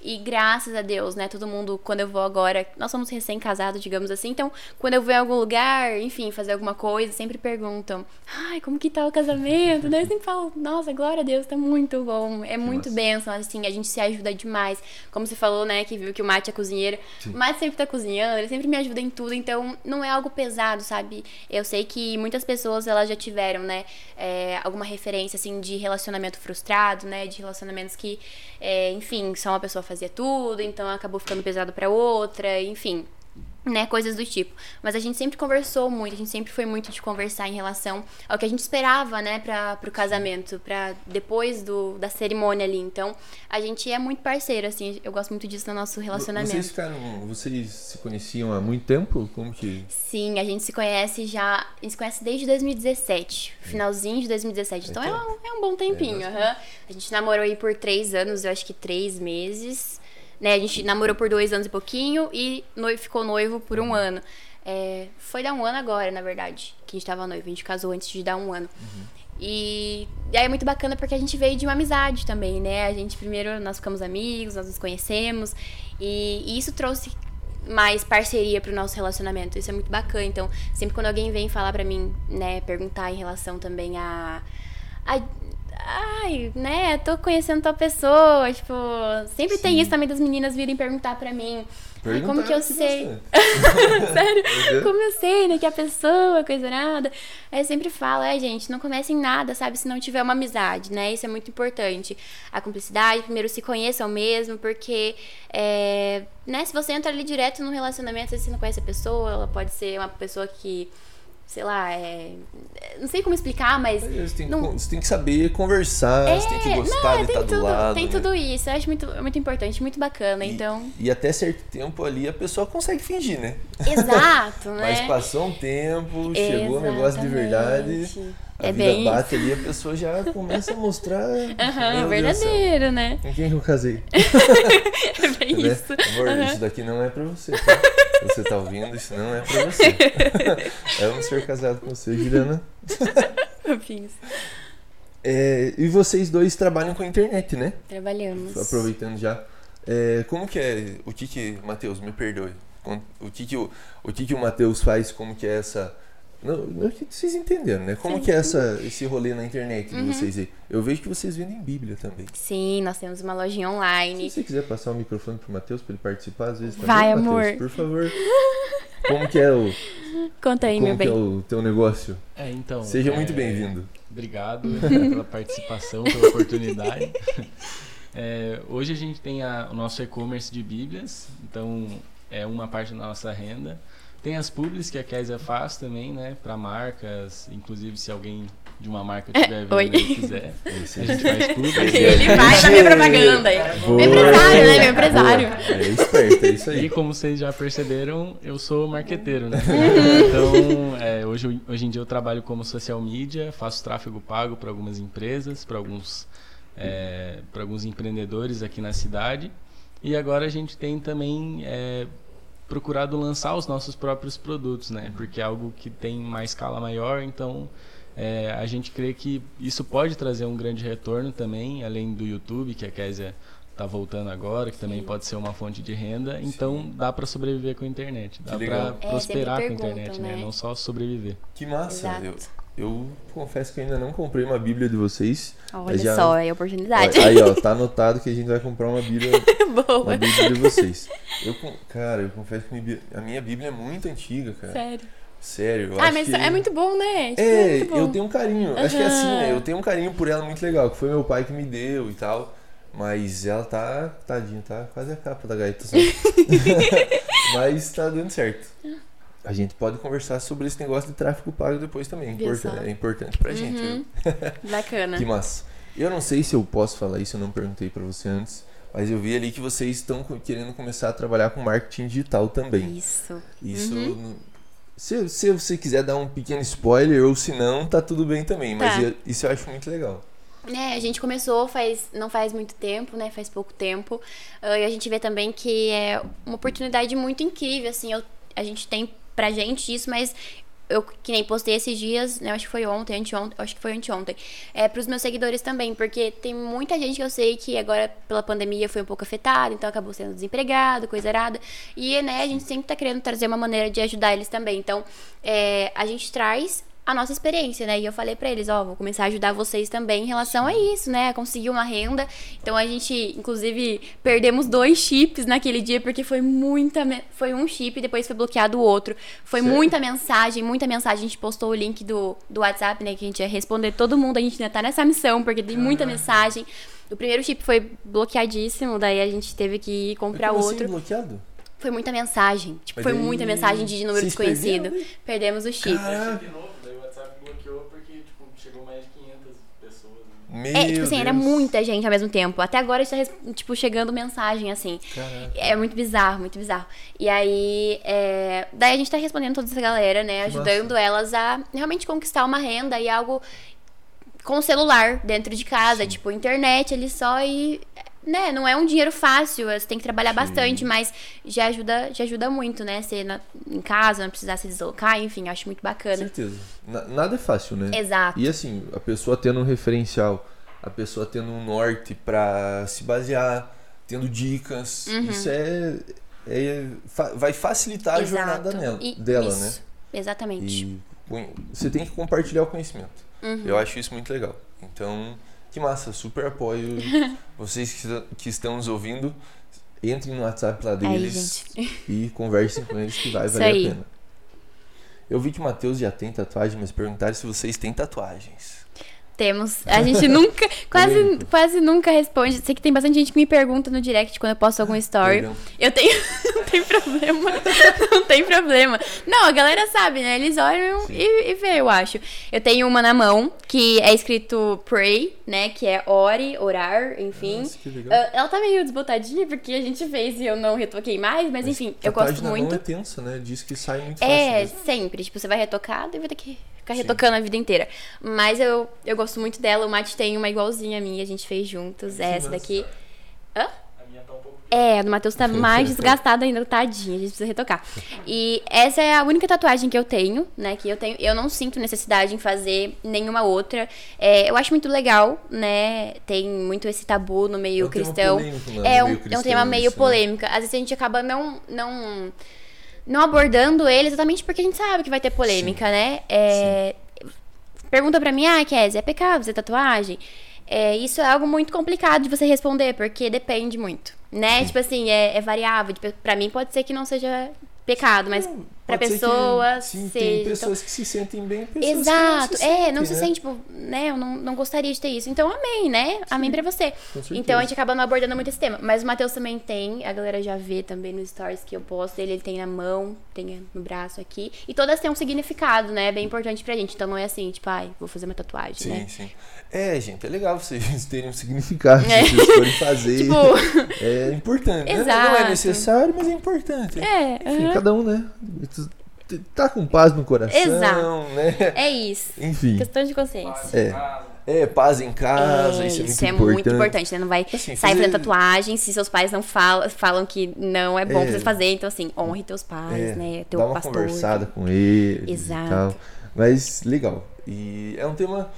E graças a Deus, né, todo mundo, quando eu vou agora, nós somos recém-casados, digamos assim, então, quando eu vou em algum lugar, enfim, fazer alguma coisa, sempre perguntam, ai, como que tá o casamento, né? Eu sempre falo, nossa, glória a Deus, tá muito bom, é muito bênção, assim, a gente se ajuda demais. Como você falou, né, que viu que o Mate é cozinheiro, o Mate sempre tá cozinhando, ele sempre me ajuda em tudo, então não é algo pesado, sabe? Eu sei que muitas pessoas, elas já tiveram, né, é, alguma referência, assim, de relacionamento frustrado, né, de relacionamentos que, é, enfim, só uma pessoa fazia tudo, então acabou ficando pesado pra outra, enfim. Né, coisas do tipo. Mas a gente sempre conversou muito, a gente sempre foi muito de conversar em relação ao que a gente esperava, né, para pro casamento, para depois do, da cerimônia ali. Então, a gente é muito parceiro, assim, eu gosto muito disso no nosso relacionamento. Vocês ficaram, vocês se conheciam há muito tempo? Como que? Sim, a gente se conhece já, a gente se conhece desde 2017, finalzinho de 2017. Então, é, um, é um bom tempinho, é A gente namorou aí por três anos, eu acho que três meses. Né? A gente namorou por dois anos e pouquinho e noivo, ficou noivo por um ano. É, foi dar um ano agora, na verdade, que a gente tava noivo. A gente casou antes de dar um ano. Uhum. E, e aí é muito bacana porque a gente veio de uma amizade também, né? A gente primeiro, nós ficamos amigos, nós nos conhecemos. E, e isso trouxe mais parceria pro nosso relacionamento. Isso é muito bacana. Então, sempre quando alguém vem falar pra mim, né, perguntar em relação também a, a ai, né, tô conhecendo tal pessoa, tipo, sempre Sim. tem isso também das meninas virem perguntar pra mim. Ai, como que eu sei? Sério? Uhum. Como eu sei, né, que a pessoa, coisa nada. Aí eu sempre falo, é, gente, não comece em nada, sabe, se não tiver uma amizade, né? Isso é muito importante. A cumplicidade, primeiro se conheçam mesmo, porque, é, né, se você entra ali direto no relacionamento, você não conhece a pessoa, ela pode ser uma pessoa que sei lá, é... não sei como explicar, mas. Você tem, não... você tem que saber conversar, é... você tem que é, gostar não, de estar do lado. Tem né? tudo isso, eu acho muito, muito importante, muito bacana, e, então. E até certo tempo ali a pessoa consegue fingir, né? Exato, né? mas passou um tempo, chegou o negócio de verdade. A é vida bem bate isso. ali, a pessoa já começa a mostrar. Aham, uhum, verdadeiro, né? Com quem que eu casei? é bem né? isso. Amor, uhum. isso daqui não é pra você, tá? Você tá ouvindo, isso não é pra você. é um ser casado com você, Juliana. É, e vocês dois trabalham com a internet, né? Trabalhamos. Aproveitando já. É, como que é o que que, Matheus, me perdoe. O que que o, o, que que o Matheus faz, como que é essa não, não vocês entenderam, né? Como Sim. que é essa, esse rolê na internet de uhum. vocês aí? Eu vejo que vocês vendem Bíblia também. Sim, nós temos uma lojinha online. Se você quiser passar o microfone pro Matheus para ele participar, às vezes também, Vai, amor. por favor. Como que é o. Conta aí, meu bem. Como que é o teu negócio? É, então. Seja é... muito bem-vindo. Obrigado pela participação, pela oportunidade. É, hoje a gente tem a, o nosso e-commerce de Bíblias, então é uma parte da nossa renda. Tem as publis que a Kézia faz também, né? Para marcas, inclusive se alguém de uma marca tiver vendo e quiser, a gente faz publis. Ele vai na minha propaganda. Meu empresário, né? Meu empresário. É esperto, é isso aí. E como vocês já perceberam, eu sou marqueteiro, né? Uhum. então, é, hoje, hoje em dia eu trabalho como social media, faço tráfego pago para algumas empresas, para alguns, é, para alguns empreendedores aqui na cidade. E agora a gente tem também é, procurado lançar os nossos próprios produtos, né? Porque é algo que tem uma escala maior, então é, a gente crê que isso pode trazer um grande retorno também, além do YouTube, que a Késia está voltando agora, que também Sim. pode ser uma fonte de renda. Então Sim. dá para sobreviver com a internet, dá para é, prosperar com a internet, né? né? Não só sobreviver. Que massa! Eu, eu confesso que ainda não comprei uma Bíblia de vocês. Olha já... só, é oportunidade. Aí, ó, tá anotado que a gente vai comprar uma Bíblia, Boa. uma Bíblia de vocês. Eu, cara, eu confesso que a minha Bíblia é muito antiga, cara. Sério. Sério. ah, mas que... é muito bom, né? Tipo, é, bom. eu tenho um carinho. Uhum. Acho que é assim, né? Eu tenho um carinho por ela muito legal, que foi meu pai que me deu e tal. Mas ela tá, tadinha, tá quase a capa da gaita. mas tá dando certo a gente pode conversar sobre esse negócio de tráfego pago depois também. É importante, é importante pra uhum. gente. Bacana. que massa. Eu não sei se eu posso falar isso, eu não perguntei para você antes, mas eu vi ali que vocês estão querendo começar a trabalhar com marketing digital também. Isso. Isso. Uhum. Se, se você quiser dar um pequeno spoiler ou se não, tá tudo bem também. Mas tá. eu, isso eu acho muito legal. É, a gente começou faz não faz muito tempo, né? Faz pouco tempo. Uh, e a gente vê também que é uma oportunidade muito incrível, assim. Eu, a gente tem pra gente isso, mas eu que nem postei esses dias, né? Acho que foi ontem, anteontem, acho que foi anteontem. É pros meus seguidores também, porque tem muita gente que eu sei que agora pela pandemia foi um pouco afetada, então acabou sendo desempregado, coisa errada. E, né, a gente sempre tá querendo trazer uma maneira de ajudar eles também. Então, é, a gente traz a nossa experiência, né? E eu falei para eles, ó, oh, vou começar a ajudar vocês também em relação a isso, né? A conseguir uma renda. Então a gente, inclusive, perdemos dois chips naquele dia porque foi muita, foi um chip e depois foi bloqueado o outro. Foi muita mensagem, muita mensagem. A gente postou o link do, do WhatsApp, né? Que a gente ia responder todo mundo. A gente ainda tá nessa missão porque tem muita mensagem. O primeiro chip foi bloqueadíssimo, daí a gente teve que comprar Como assim, outro. Assim, bloqueado? Foi muita mensagem. Tipo, foi muita mensagem de número desconhecido. né? Perdemos o chip. Caraca. de novo, daí o WhatsApp bloqueou porque tipo, chegou mais de 500 pessoas. né? Meu É, tipo assim, era muita gente ao mesmo tempo. Até agora está, tipo, chegando mensagem, assim. Caraca. É muito bizarro, muito bizarro. E aí, é, daí a gente tá respondendo toda essa galera, né? Que Ajudando elas a realmente conquistar uma renda e algo com o celular dentro de casa, tipo, internet ali só e. Né, não é um dinheiro fácil, você tem que trabalhar bastante, mas já ajuda, já ajuda muito, né? Ser na- em casa, não precisar se deslocar, enfim, eu acho muito Com bacana. certeza. Na- nada é fácil, né? Exato. E assim, a pessoa tendo um referencial, a pessoa tendo um norte pra se basear, tendo dicas, Uhum. isso é, é- fa- vai facilitar a jornada Exato. nela, E- dela, isso, né? Exatamente. E você tem que compartilhar o conhecimento. Uhum. Eu acho isso muito legal. Então, que massa, super apoio. Vocês que, que estão nos ouvindo, entrem no WhatsApp lá Aí, deles e conversem com eles que vai Isso valer aí. a pena. Eu vi que o Matheus já tem tatuagem, mas perguntaram se vocês têm tatuagens. Temos. A gente nunca, quase, quase nunca responde. Sei que tem bastante gente que me pergunta no direct quando eu posto algum story. Perdão. Eu tenho. Não tem problema. Não tem problema. Não, a galera sabe, né? Eles olham Sim. e, e vê, eu acho. Eu tenho uma na mão, que é escrito pray, né? Que é ore, orar, enfim. Nossa, que legal. Ah, Ela tá meio desbotadinha porque a gente fez e eu não retoquei mais, mas enfim, eu gosto muito. Mão é tensa, né? Diz que sai muito fácil. É, sempre. Tipo, você vai retocado e vai ter que ficar Sim. retocando a vida inteira. Mas eu, eu gosto muito dela. O Mate tem uma igualzinha a minha, a gente fez juntos. É essa daqui. A minha tá um pouco. É, a do Matheus tá mais desgastada ainda, tadinha. A gente precisa retocar. E essa é a única tatuagem que eu tenho, né? Que eu tenho. Eu não sinto necessidade em fazer nenhuma outra. É, eu acho muito legal, né? Tem muito esse tabu no meio É um cristão. polêmico, né, É um, meio é um cristão tema meio isso, né? polêmico. Às vezes a gente acaba não. não não abordando ele exatamente porque a gente sabe que vai ter polêmica, né? É, Pergunta pra mim, ah, Kézia, é pecado fazer tatuagem? É, isso é algo muito complicado de você responder, porque depende muito, né? Tipo assim, é, é variável. Tipo, Pra mim pode ser que não seja pecado, mas Pode ser que- pessoa sim, seja. tem Então- pessoas que se sentem bem, pessoas Exato, que não se é, não se né? sente, tipo, né? Eu não, não gostaria de ter isso. Então, amém, né? Amém pra você. Então a gente acaba não abordando muito esse tema. Mas o Matheus também tem, a galera já vê também nos stories que eu posto ele, ele tem na mão, tem no braço aqui. E todas têm um significado, né? Bem importante pra gente. Então não é assim, tipo, ai, vou fazer uma tatuagem, Sim, né? sim. É, gente, é legal vocês terem um significado É. vocês forem fazer. Tipo, É importante. né? Não Exato. é necessário, mas é importante. é, Enfim, cada um, né? Tá com paz no coração, Exato. né? é isso. Enfim. Questão de consciência. É. É, paz em casa, é, isso é muito isso é importante. muito importante, né? Não vai Assim, sair fazer- tatuagem se seus pais não falam, falam que não é bom É. pra você fazer. Então, assim, honre teus pais, É, né? Teu dá uma pastor. conversada com eles Exato. e tal. Mas legal. E é um tema.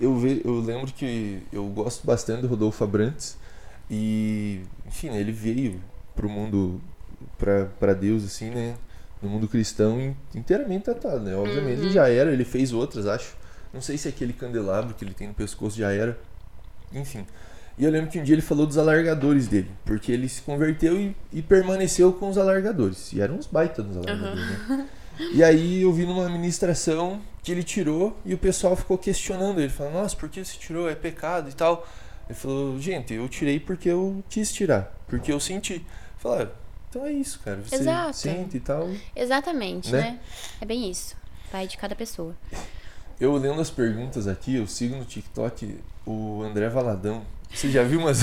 Eu, ve, eu lembro que eu gosto bastante do Rodolfo Abrantes. E, enfim, né, ele veio pro mundo, pra Deus, assim, né? No mundo cristão in- inteiramente tatuado, né? Obviamente Uhum. ele já era, ele fez outras, acho. Não sei se aquele candelabro que ele tem no pescoço já era. Enfim. E eu lembro que um dia ele falou dos alargadores dele, porque ele se converteu e, e permaneceu com os alargadores. E eram uns baita dos alargadores, né? E aí eu vi numa ministração que ele tirou e o pessoal ficou questionando ele, falando, nossa, por que você tirou? É pecado e tal. Ele falou, gente, eu tirei porque eu quis tirar, porque eu senti. Falar, então é isso, cara. Você Exato. sente e tal. Exatamente, Né? né? É bem isso. Vai de cada pessoa. Eu lendo as perguntas aqui, eu sigo no TikTok o André Valadão. Você já viu umas,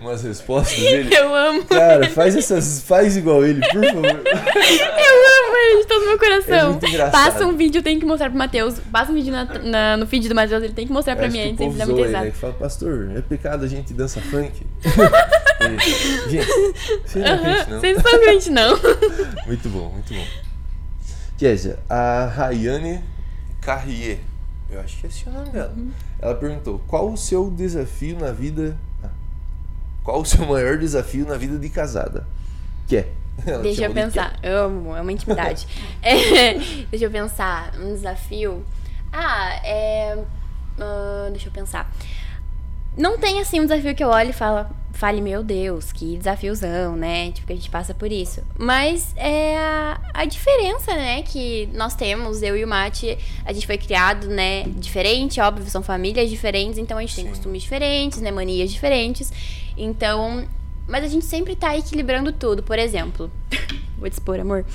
umas respostas dele? Eu amo, Cara, faz essas. Faz igual ele, por favor. eu amo ele de todo o meu É coração. muito engraçado. Passa um vídeo, eu tenho que mostrar pro Matheus. Passa um vídeo na- na- no feed do Matheus, ele tem que mostrar pra Acho mim antes, ele dá zoa muita ele, fala, pastor, é pecado a gente dança funk? E, gente, não não? Vocês não são crente, não. Muito bom, muito bom. Kézia, a Rayane Carrier, eu acho que é esse o nome dela. Uhum. Ela perguntou: qual o seu desafio na vida. Qual o seu maior desafio na vida de casada? Que é? Ela Deixa eu chamou de pensar. Amo, é uma intimidade. É, deixa eu pensar. Um desafio. Ah, é. ah, deixa eu pensar. Não tem assim um desafio que eu olhe e fala, fale, meu Deus, que desafiozão, né? Tipo, que a gente passa por isso. Mas é a, a diferença, né, que nós temos, eu e o Mate, a gente foi criado, né, diferente, óbvio, são famílias diferentes, então a gente tem Sim. costumes diferentes, né, manias diferentes. Então, Mas a gente sempre tá equilibrando tudo. Por exemplo, vou te expor, amor.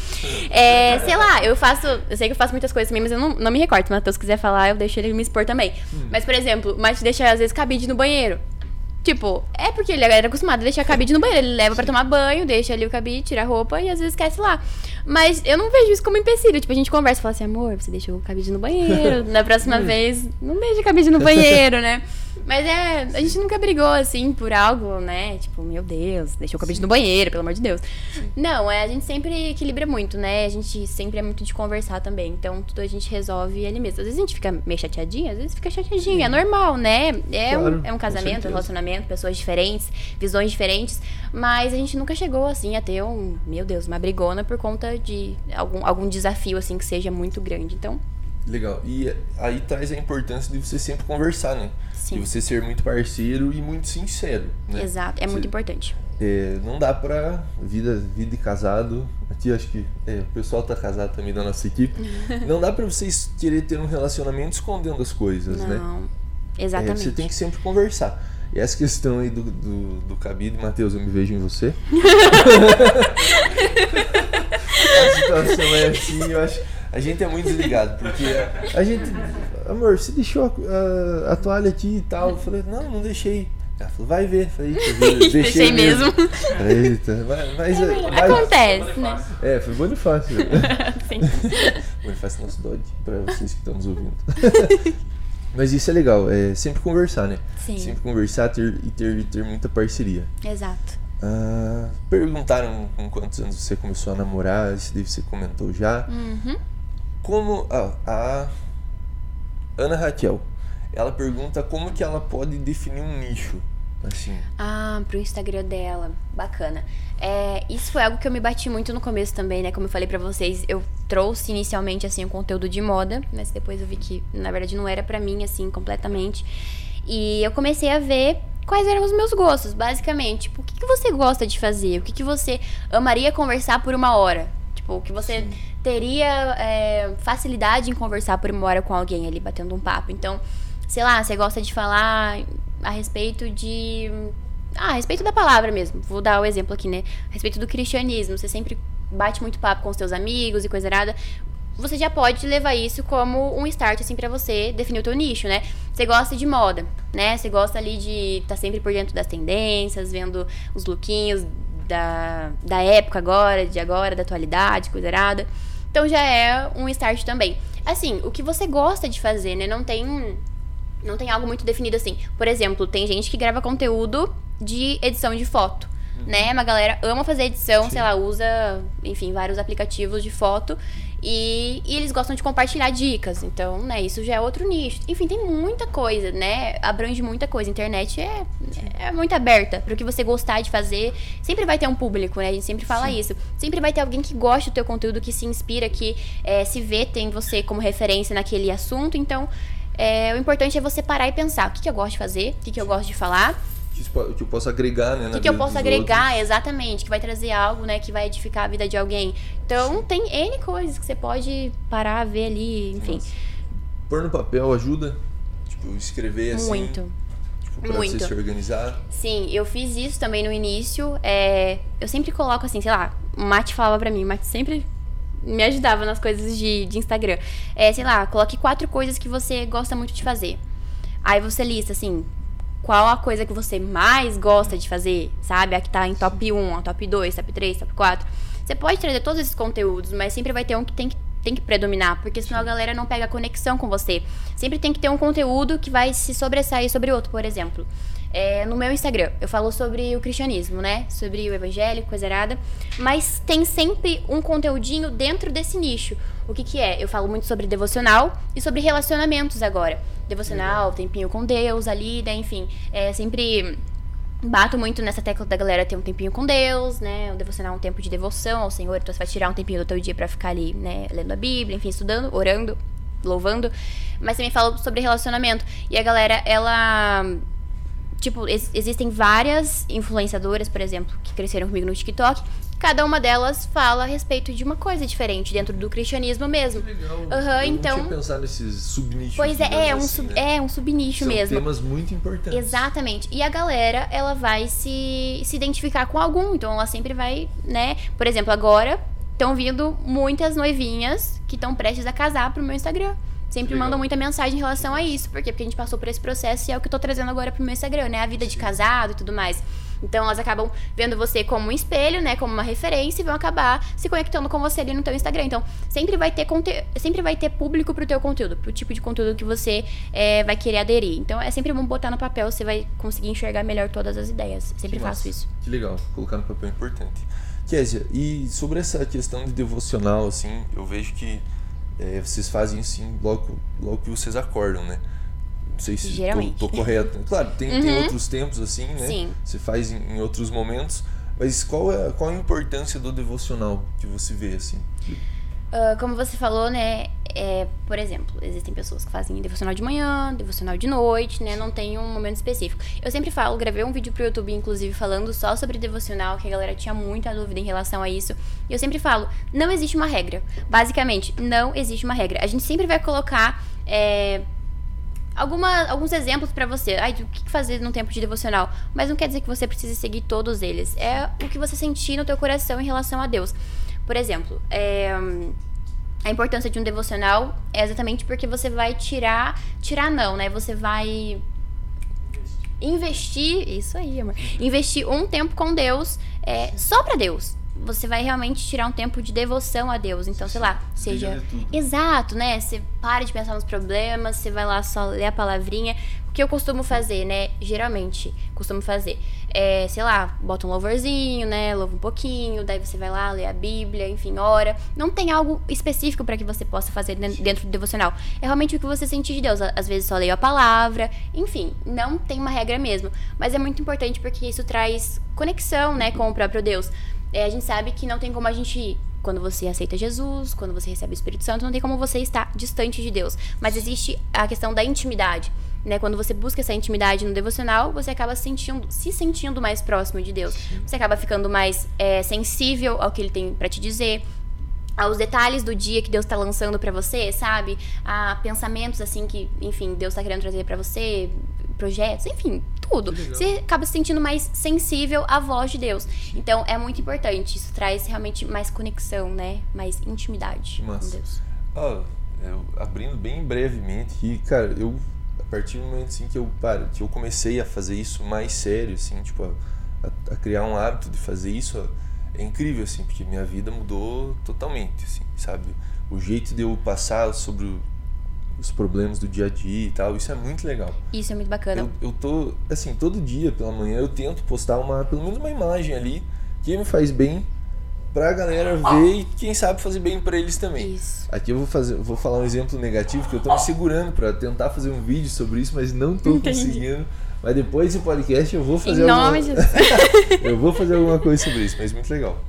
É, sei lá, eu faço. Eu sei que eu faço muitas coisas também, mas eu não, não me recordo. Se o Matheus quiser falar, eu deixo ele me expor também. Mas, por exemplo, o Matheus deixa às vezes cabide no banheiro. Tipo, é porque ele era acostumado a deixar cabide no banheiro. Ele leva pra tomar banho, deixa ali o cabide, tira a roupa e às vezes esquece lá. Mas eu não vejo isso como empecilho. Tipo, a gente conversa e fala assim, amor, você deixou o cabide no banheiro. Na próxima vez, não deixa o cabide no banheiro, né? Mas é, a gente nunca brigou assim por algo, né? Tipo, meu Deus, deixou o cabide no banheiro, pelo amor de Deus. Não, é, a gente sempre equilibra muito, né? A gente sempre é muito de conversar também. Então, tudo a gente resolve ali mesmo. Às vezes a gente fica meio chateadinha, às vezes fica chateadinha. É normal, né? É, Claro, um, é um casamento, um relacionamento, pessoas diferentes, visões diferentes. Mas a gente nunca chegou, assim, a ter um, meu Deus, uma brigona por conta de algum, algum desafio, assim, que seja muito grande. Então, Legal. E aí traz a importância de você sempre conversar, né? Sim. De você ser muito parceiro e muito sincero, né? exato, é Você- muito importante. É, não dá pra vida, vida de casado. Aqui acho que é, o pessoal tá casado também da nossa equipe. não dá pra vocês querer ter um relacionamento escondendo as coisas, né? Não, É, exatamente. você tem que sempre conversar. E essa questão aí do, do, do cabide, Matheus, eu me vejo em você. a situação é assim, eu acho. A gente é muito desligado, porque a gente. Amor, você deixou a, a- a toalha aqui e tal? Eu falei, não, não deixei. Ela falou, vai ver. Falei, "Eita, vi- deixei, Deixei mesmo. Eita, vai, mas, vai- Acontece, né? É, foi Bonifácio. Sim. Bonifácio nosso dog, pra vocês que estão nos ouvindo. Mas isso é legal, é sempre conversar, né? Sim. Sempre conversar ter, e ter, ter muita parceria. Exato. Ah, perguntaram com quantos anos você começou a namorar, isso daí você comentou já. Uhum. Como ah, a Ana Raquel, ela pergunta como que ela pode definir um nicho, assim. Ah, pro Instagram dela. Bacana. É, isso foi algo que eu me bati muito no começo também, né? Como eu falei pra vocês, eu trouxe inicialmente, assim, um conteúdo de moda, mas depois eu vi que, na verdade, não era pra mim, assim, completamente. E eu comecei a ver quais eram os meus gostos, basicamente. Tipo, o que, que você gosta de fazer? O que, que você amaria conversar por uma hora? Tipo, o que você teria é, facilidade em conversar por uma hora com alguém ali, batendo um papo. Então, sei lá, você gosta de falar a respeito de. Ah, a respeito da palavra mesmo. Vou dar o exemplo aqui, né? A respeito do cristianismo. Você sempre bate muito papo com os seus amigos e coisa errada. Você já pode levar isso como um start, assim, pra você definir o teu nicho, né? Você gosta de moda, né? Você gosta ali de estar sempre por dentro das tendências, vendo os lookinhos da, da época agora, de agora, da atualidade, coisa errada. Então já é um start também. Assim, o que você gosta de fazer, né? Não tem não tem algo muito definido assim. Por exemplo, tem gente que grava conteúdo de edição de foto, né? Uma galera ama fazer edição, sei lá, usa, enfim, vários aplicativos de foto e, e eles gostam de compartilhar dicas. Então, né, isso já é outro nicho. Enfim, tem muita coisa, né? Abrange muita coisa. A internet é, é muito aberta para o que você gostar de fazer. Sempre vai ter um público, né? A gente sempre fala isso. Sempre vai ter alguém que gosta do teu conteúdo, que se inspira, que eh, se vê, tem você como referência naquele assunto. Então, é, o importante é você parar e pensar o que, que eu gosto de fazer, o que, que eu gosto de falar, Que, eu posso agregar, né? o que, que eu posso agregar, exatamente, que vai trazer algo, né, que vai edificar a vida de alguém. Então, tem N coisas que você pode parar, ver ali, enfim. Pôr no papel ajuda? Tipo, escrever assim. Muito. Tipo, pra muito. você se organizar. Sim, eu fiz isso também no início. é, eu sempre coloco assim, sei lá, o Mate falava pra mim, o Mate sempre me ajudava nas coisas de, de Instagram. É, sei lá, coloque quatro coisas que você gosta muito de fazer. Aí você lista, assim, qual a coisa que você mais gosta de fazer, sabe? A que tá em top 1, a top 2, top 3, top 4. Você pode trazer todos esses conteúdos, mas sempre vai ter um que tem que tem que predominar, porque senão a galera não pega conexão com você. Sempre tem que ter um conteúdo que vai se sobressair sobre outro, por exemplo. É, no meu Instagram, eu falo sobre o cristianismo, né? Sobre o evangelho, coisa errada. Mas tem sempre um conteúdinho dentro desse nicho. O que que é? Eu falo muito sobre devocional e sobre relacionamentos agora. Devocional, tempinho com Deus ali, né? Enfim, é sempre bato muito nessa tecla da galera ter um tempinho com Deus, né? O devocional é um tempo de devoção ao Senhor, então você vai tirar um tempinho do teu dia pra ficar ali, né, lendo a Bíblia, enfim, estudando, orando, louvando. Mas também falo sobre relacionamento. E a galera, ela tipo, ex- existem várias influenciadoras, por exemplo, que cresceram comigo no TikTok, cada uma delas fala a respeito de uma coisa diferente dentro do cristianismo mesmo. Legal. Aham, eu então- Não pensado nesses subnichos. Pois é, é um, assim, sub, né? é um subnicho São mesmo. temas muito importantes. Exatamente. E a galera, ela vai se, se identificar com algum. Então ela sempre vai, né? Por exemplo, agora estão vindo muitas noivinhas que estão prestes a casar pro meu Instagram. Sempre Legal. mandam muita mensagem em relação a isso. Por quê? Porque a gente passou por esse processo e é o que eu tô trazendo agora pro meu Instagram, né? A vida de casado e tudo mais. Então elas acabam vendo você como um espelho, né? Como uma referência e vão acabar se conectando com você ali no teu Instagram. Então, sempre vai ter conte... sempre vai ter público pro teu conteúdo, pro tipo de conteúdo que você é, vai querer aderir. Então é sempre bom botar no papel, você vai conseguir enxergar melhor todas as ideias. Sempre Que faço massa. isso. Que legal, colocar no papel é importante. Kézia, e sobre essa questão de devocional, assim, eu vejo que é, vocês fazem assim logo, logo que vocês acordam, né? Não sei se tô correto. Claro, tem, tem Uhum. outros tempos assim, né? Sim. Você faz em, em outros momentos. Mas qual é, qual a importância do devocional que você vê, assim? Ah, como você falou, né? É, por exemplo, existem pessoas que fazem devocional de manhã, devocional de noite, né? Não tem um momento específico. Eu sempre falo, gravei um vídeo pro YouTube, inclusive, falando só sobre devocional, que a galera tinha muita dúvida em relação a isso. E eu sempre falo, não existe uma regra. Basicamente, não existe uma regra. A gente sempre vai colocar. é, alguma, alguns exemplos pra você. Ai, o que fazer num tempo de devocional? Mas não quer dizer que você precise seguir todos eles. É o que você sentir no teu coração em relação a Deus. Por exemplo, é, a importância de um devocional é exatamente porque você vai tirar. Tirar não, né? Você vai investir. Isso aí, amor. Investir um tempo com Deus é, só pra Deus. Você vai realmente tirar um tempo de devoção a Deus. Então, sei lá, seja. Exato, né? Você para de pensar nos problemas, você vai lá só ler a palavrinha. Que eu costumo fazer, né? Geralmente, costumo fazer. É, sei lá, bota um louvorzinho, né? Louva um pouquinho, daí você vai lá, lê a Bíblia, enfim, ora. Não tem algo específico para que você possa fazer den- dentro do devocional. É realmente o que você sentir de Deus. Às vezes só leio a palavra, enfim, não tem uma regra mesmo. Mas é muito importante porque isso traz conexão, né, com o próprio Deus. É, a gente sabe que não tem como a gente quando você aceita Jesus, quando você recebe o Espírito Santo, não tem como você estar distante de Deus. Mas existe a questão da intimidade. Né? Quando você busca essa intimidade no devocional, você acaba se sentindo, se sentindo mais próximo de Deus. Você acaba ficando mais é, sensível ao que ele tem pra te dizer, aos detalhes do dia que Deus tá lançando pra você, sabe? A pensamentos assim que, enfim, Deus tá querendo trazer pra você, projetos, enfim, tudo. Você acaba se sentindo mais sensível à voz de Deus. Então é muito importante. Isso traz realmente mais conexão, né? Mais intimidade Que com. Deus. Ó, eu, abrindo bem brevemente, e cara, eu partir do momento assim que eu paro, que eu comecei a fazer isso mais sério, assim, tipo, a, a- a criar um hábito de fazer isso, ó, é incrível, assim, porque minha vida mudou totalmente, assim, sabe? O jeito de eu passar sobre o- os problemas do dia a dia e tal, isso é muito legal. Isso é muito bacana. Eu, eu tô, assim, todo dia pela manhã eu tento postar uma, pelo menos uma imagem ali que me faz bem pra galera ver e quem sabe fazer bem pra eles também. Isso. Aqui eu vou fazer, vou falar um exemplo negativo que eu tô me segurando pra tentar fazer um vídeo sobre isso, mas não tô Entendi. conseguindo. Mas depois desse podcast eu vou Em fazer nome alguma, eu vou fazer alguma coisa sobre isso, mas muito legal.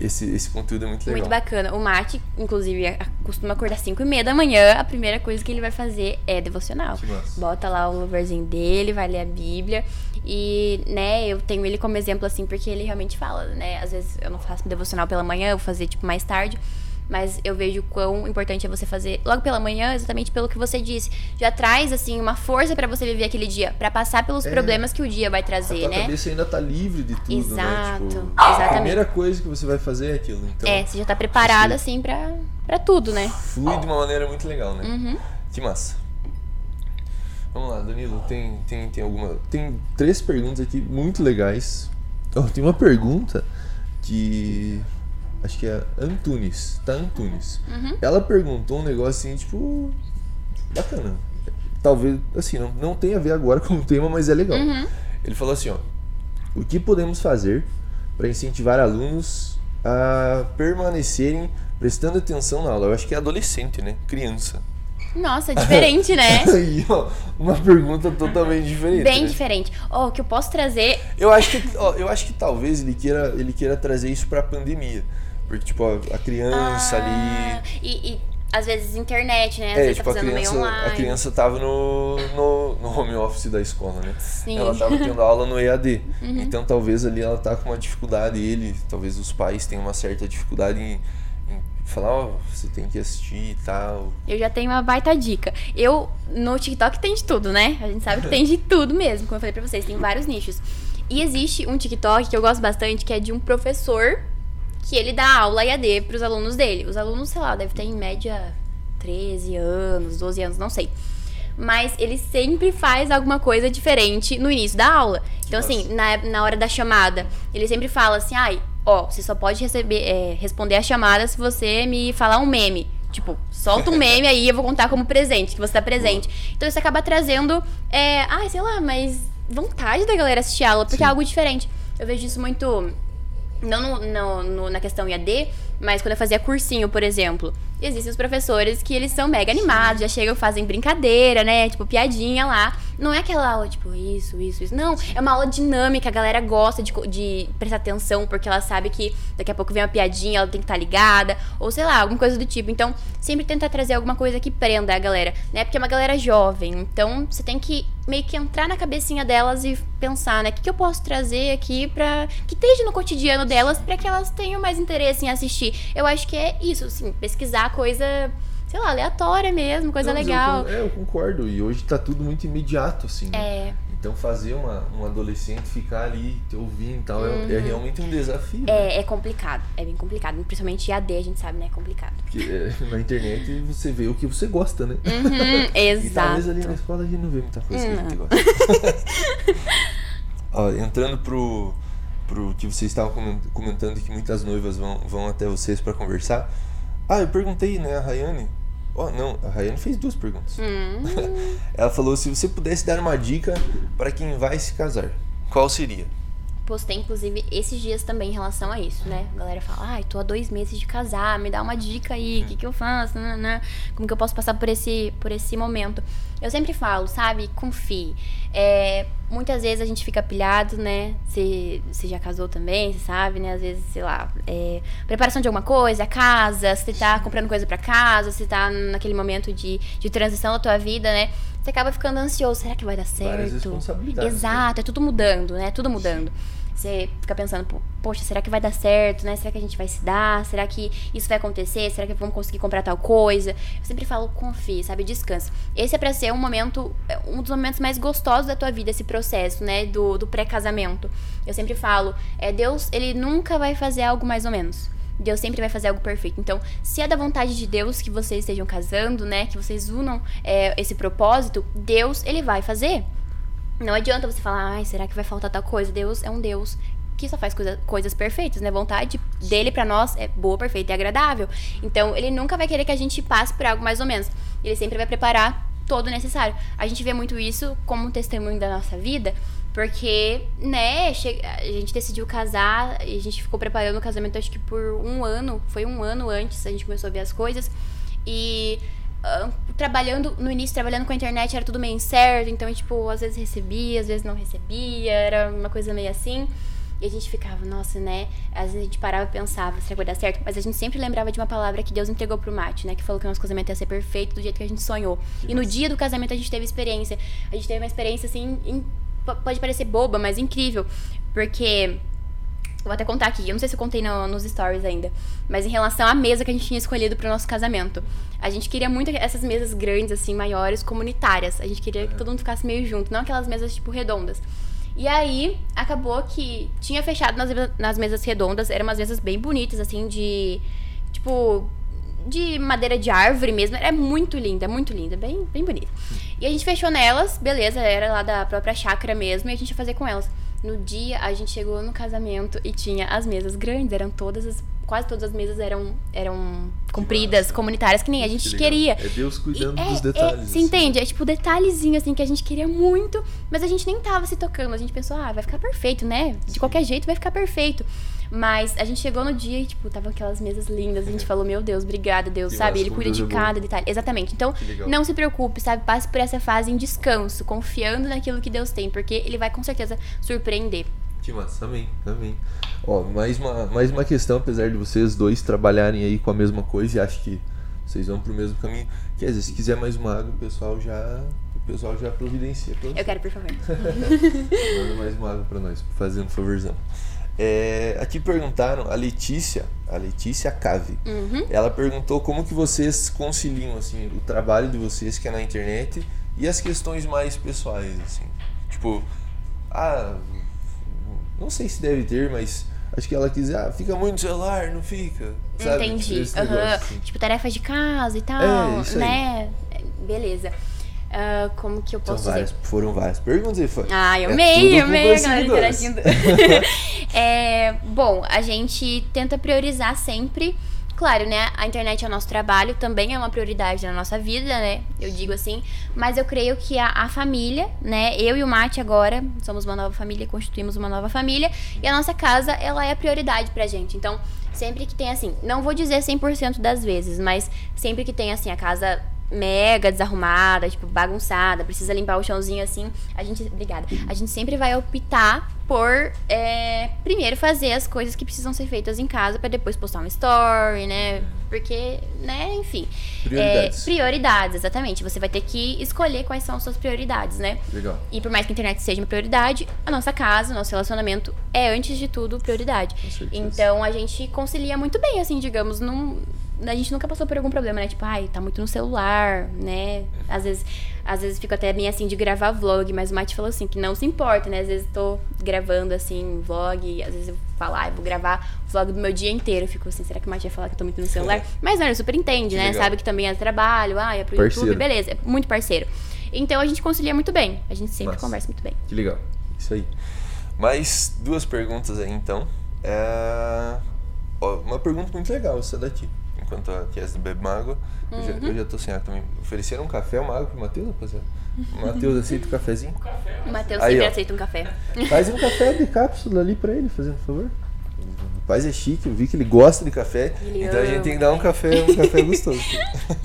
Esse, esse conteúdo é muito legal. Muito bacana. O Mate, inclusive, costuma acordar 5 e meia da manhã. A primeira coisa que ele vai fazer é devocional. Bota lá o louvorzinho dele, vai ler a Bíblia. E, né, eu tenho ele como exemplo, assim, porque ele realmente fala, né? Às vezes eu não faço devocional pela manhã, eu vou fazer, tipo, mais tarde. Mas eu vejo quão importante é você fazer logo pela manhã, exatamente pelo que você disse. Já traz, assim, uma força pra você viver aquele dia, pra passar pelos É. problemas que o dia vai A trazer, tua né? cabeça ainda tá livre de tudo, Exato, né? Tipo, A exatamente. primeira coisa que você vai fazer é aquilo. Então, É, você já tá preparado, assim, pra, pra tudo, né? flui de uma maneira muito legal, né? Uhum. Que massa. Vamos lá, Danilo, tem, tem, tem alguma. Tem três perguntas aqui muito legais. Oh, tem uma pergunta que. Acho que é Antunes, tá Antunes. Uhum. Ela perguntou um negócio assim, tipo. Bacana. Talvez, assim, não, não tem a ver agora com o tema, mas é legal. Uhum. Ele falou assim, ó. O que podemos fazer para incentivar alunos a permanecerem prestando atenção na aula? Eu acho que é adolescente, né? Criança. Nossa, diferente, né? Aí, ó, uma pergunta totalmente diferente. Bem né? diferente. Oh, o que eu posso trazer. Eu acho que, ó, eu acho que talvez ele queira, ele queira trazer isso pra pandemia. Porque, tipo, a, a criança Ah, ali. E, e às vezes internet, né? Às É, vezes tipo, tá a criança, online. a criança tava no, no, no home office da escola, né? Sim. Ela tava tendo aula no EAD. Uhum. Então talvez ali ela tá com uma dificuldade, ele, talvez os pais tenham uma certa dificuldade em, em falar, ó, você tem que assistir e tal. Eu já tenho uma baita dica. Eu, no TikTok tem de tudo, né? A gente sabe que tem de tudo mesmo, como eu falei pra vocês, tem vários nichos. E existe um TikTok que eu gosto bastante, que é de um professor que ele dá aula EAD pros alunos dele. Os alunos, sei lá, deve ter em média 13 anos, 12 anos, não sei. Mas ele sempre faz alguma coisa diferente no início da aula. Então, assim, na, na hora da chamada, ele sempre fala assim, ai, ó, você só pode receber, é, responder a chamada se você me falar um meme. Tipo, solta um meme aí, eu vou contar como presente, que você tá presente. Então isso acaba trazendo, é, ai, sei lá, mas vontade da galera assistir a aula, porque Sim. é algo diferente. Eu vejo isso muito não no- no- no- na questão IAD, mas quando eu fazia cursinho, por exemplo. Existem os professores que eles são mega animados, já chegam, fazem brincadeira, né? Tipo, piadinha lá. Não é aquela aula, tipo, isso, isso, isso. Não, é uma aula dinâmica, a galera gosta de, de prestar atenção, porque ela sabe que daqui a pouco vem uma piadinha, ela tem que estar ligada, ou sei lá, alguma coisa do tipo. Então, sempre tentar trazer alguma coisa que prenda a galera, né? Porque é uma galera jovem, então você tem que meio que entrar na cabecinha delas e pensar, né? O que, que eu posso trazer aqui pra. que esteja no cotidiano delas pra que elas tenham mais interesse em assistir. Eu acho que é isso, assim, pesquisar coisa, sei lá, aleatória mesmo, coisa Não, eu legal. con- é, eu concordo. E hoje tá tudo muito imediato, assim. né? É, Então fazer uma, um adolescente ficar ali te ouvindo e tal é, é realmente um desafio. né? Uhum. é, é complicado, é bem complicado. Principalmente IAD, a gente sabe, né? É complicado. Porque é, na internet você vê o que você gosta, né? Uhum, E talvez exato. ali na escola a gente não vê muita coisa que a gente gosta. Ó, entrando pro, pro que vocês estavam comen- comentando que muitas noivas vão, vão até vocês pra conversar. Ah, eu perguntei, né, a Rayane. Ó, não, a Rayane fez duas perguntas. Hum. Ela falou se você pudesse dar uma dica pra quem vai se casar, qual seria? Postei, inclusive, esses dias também em relação a isso, né? A galera fala, ai, tô há dois meses de casar, me dá uma dica aí, o que, que eu faço, né? como que eu posso passar por esse, por esse momento. Eu sempre falo, sabe, confie. É, muitas vezes a gente fica pilhado, né? Você você já casou também, você sabe, né? Às vezes, sei lá, é, preparação de alguma coisa, casa, você tá comprando coisa pra casa, você tá naquele momento de, de transição da tua vida, né? Você acaba ficando ansioso, será que vai dar certo? Várias responsabilidades, né? Exato, é tudo mudando, né? Tudo mudando. Você fica pensando, "Pô, poxa, será que vai dar certo, né? Será que a gente vai se dar? Será que isso vai acontecer? Será que vamos conseguir comprar tal coisa? Eu sempre falo, confie, sabe? Descansa. Esse é pra ser um momento, é, um dos momentos mais gostosos da tua vida, esse processo, né? Do, do pré-casamento. Eu sempre falo, é, Deus, ele nunca vai fazer algo mais ou menos. Deus sempre vai fazer algo perfeito. Então, se é da vontade de Deus que vocês estejam casando, né? Que vocês unam é, esse propósito, Deus, ele vai fazer. Não adianta você falar, ai, será que vai faltar tal coisa? Deus é um Deus que só faz coisa, coisas perfeitas, né? Vontade dele pra nós é boa, perfeita e agradável. Então, ele nunca vai querer que a gente passe por algo mais ou menos. Ele sempre vai preparar todo o necessário. A gente vê muito isso como um testemunho da nossa vida, porque, né, a gente decidiu casar e a gente ficou preparando o casamento acho que por um ano, foi um ano antes, a gente começou a ver as coisas. E trabalhando, no início, trabalhando com a internet, era tudo meio incerto, então, tipo, às vezes recebia, às vezes não recebia, era uma coisa meio assim. E a gente ficava, nossa, né? Às vezes a gente parava e pensava, será que vai dar certo? Mas a gente sempre lembrava de uma palavra que Deus entregou pro Mate, né? Que falou que o nosso casamento ia ser perfeito do jeito que a gente sonhou. e no dia do casamento a gente teve experiência. A gente teve uma experiência, assim, in- po- pode parecer boba, mas incrível. Porque Vou até contar aqui, eu não sei se eu contei no- nos stories ainda, mas em relação à mesa que a gente tinha escolhido pro nosso casamento. A gente queria muito essas mesas grandes, assim, maiores, comunitárias. A gente queria que todo mundo ficasse meio junto, não aquelas mesas, tipo, redondas. E aí, acabou que tinha fechado nas, nas mesas redondas, eram umas mesas bem bonitas, assim, de. Tipo. De madeira de árvore mesmo. É muito linda, muito linda, bem, bem bonita. E a gente fechou nelas, beleza, era lá da própria chácara mesmo, e a gente ia fazer com elas. No dia, a gente chegou no casamento e tinha as mesas grandes, eram todas as. Quase todas as mesas eram, eram compridas, comunitárias, que nem a gente Que queria. É Deus cuidando E dos é- detalhes. É, você assim. entende? É tipo detalhezinho assim que a gente queria muito, mas a gente nem tava se tocando. A gente pensou, ah, vai ficar perfeito, né? De qualquer jeito vai ficar perfeito. Mas a gente chegou no dia e, tipo, tava aquelas mesas lindas. A gente falou, meu Deus, obrigada, Deus, sabe? Ele cuida Deus de é cada detalhe. Exatamente. Então, não se preocupe, sabe? Passe por essa fase em descanso, confiando naquilo que Deus tem, porque ele vai com certeza surpreender. Que massa, amém, amém. Ó, mais uma, mais uma questão, apesar de vocês dois trabalharem aí com a mesma coisa, e acho que Vocês vão pro mesmo caminho. Quer dizer, se quiser mais uma água, o pessoal já. O pessoal já providencia. Eu quero, por favor. Manda mais uma água pra nós, fazendo um favorzão. É, aqui perguntaram, a Letícia, a Letícia Cave, Uhum. ela perguntou como que vocês conciliam assim o trabalho de vocês que é na internet e as questões mais pessoais assim. Tipo, ah, não sei se deve ter, mas acho que ela quis, ah, fica muito no celular, não fica, sabe? Entendi. Aham. negócio, assim. Tipo, tarefas de casa e tal, É, né? Beleza. Ah, como que eu São posso dizer? várias, foram várias perguntas aí, foi. Ah, eu É amei, tudo eu amei a galera interagindo. É, bom, a gente tenta priorizar sempre. Claro, né? A internet é o nosso trabalho, também é uma prioridade na nossa vida, né? Eu digo assim. Mas eu creio que a, a família, né? Eu e o Mate agora somos uma nova família, constituímos uma nova família. E a nossa casa, ela é a prioridade pra gente. Então, sempre que tem assim, não vou dizer 100% das vezes, mas sempre que tem assim, a casa mega desarrumada, tipo, bagunçada, precisa limpar o chãozinho assim, a gente. Obrigada. A gente sempre vai optar por é, primeiro fazer as coisas que precisam ser feitas em casa pra depois postar um story, né? Porque, né, enfim. Prioridades. É, prioridades, exatamente. Você vai ter que escolher quais são as suas prioridades, né? Legal. E por mais que a internet seja uma prioridade, a nossa casa, o nosso relacionamento é, antes de tudo, prioridade. Com certeza. Então a gente concilia muito bem, assim, digamos, não. A gente nunca passou por algum problema, né? Tipo, ai, tá muito no celular, né? Às vezes, às vezes fico até bem assim de gravar vlog, mas o Mate falou assim, que não se importa, né? Às vezes tô gravando assim, vlog, às vezes eu falo, ai, vou gravar o vlog do meu dia inteiro. Eu fico assim, será que o Mate vai falar que eu tô muito no celular? Mas não, ele super entende, né? legal. Sabe que também é trabalho, ah, é pro Parceiro. YouTube, beleza, é muito parceiro. Então a gente concilia muito bem. A gente sempre Massa. conversa muito bem. Que legal. Isso aí. Mais duas perguntas aí, então. É... ó, uma pergunta muito legal essa daqui. Enquanto a Kies bebe água, eu, já, eu já tô sem água também. Ofereceram um café, uma água pro Matheus, rapaziada? O Matheus aceita o cafezinho? O Matheus sempre ó. aceita um café. Faz um café de cápsula ali pra ele, fazendo favor. O rapaz é chique, eu vi que ele gosta de café. Ele então a gente ama tem que dar um café, um café gostoso.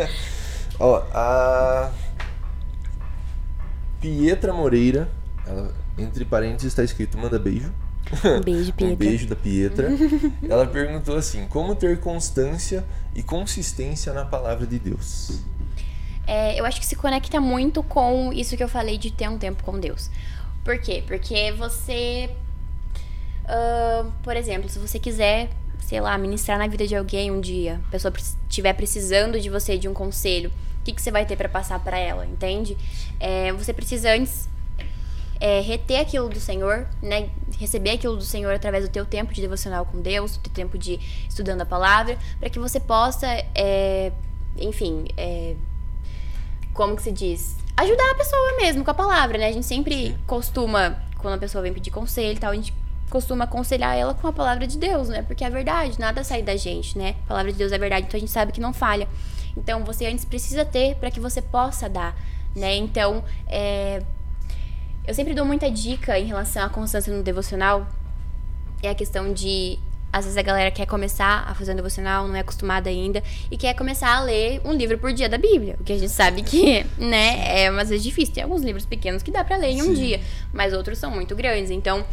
Ó, a Pietra Moreira, ela, entre parênteses está escrito manda beijo. Um beijo, Um Pietra. beijo da Pietra. ela perguntou assim: como ter constância e consistência na palavra de Deus? É, eu acho que se conecta muito com isso que eu falei de ter um tempo com Deus. Por quê? Porque você. ah, por exemplo, se você quiser, sei lá, ministrar na vida de alguém um dia, a pessoa estiver precisando de você, de um conselho, o que, que você vai ter pra passar pra ela, entende? É, você precisa antes é, reter aquilo do Senhor, né? Receber aquilo do Senhor através do teu tempo de devocional com Deus, do teu tempo de estudando a palavra, para que você possa, é, enfim, é, como que se diz? Ajudar a pessoa mesmo com a palavra, né? A gente sempre Sim. costuma, quando a pessoa vem pedir conselho e tal, a gente costuma aconselhar ela com a palavra de Deus, né? Porque é verdade, nada sai da gente, né? A palavra de Deus é verdade, então a gente sabe que não falha. Então você antes precisa ter para que você possa dar, né? Então, é, eu sempre dou muita dica em relação à constância no devocional. É a questão de. Às vezes a galera quer começar a fazer um devocional, não é acostumada ainda, e quer começar a ler um livro por dia da Bíblia. O que a gente sabe que, né, é às vezes difícil. Tem alguns livros pequenos que dá pra ler em um Sim. dia, mas outros são muito grandes. Então,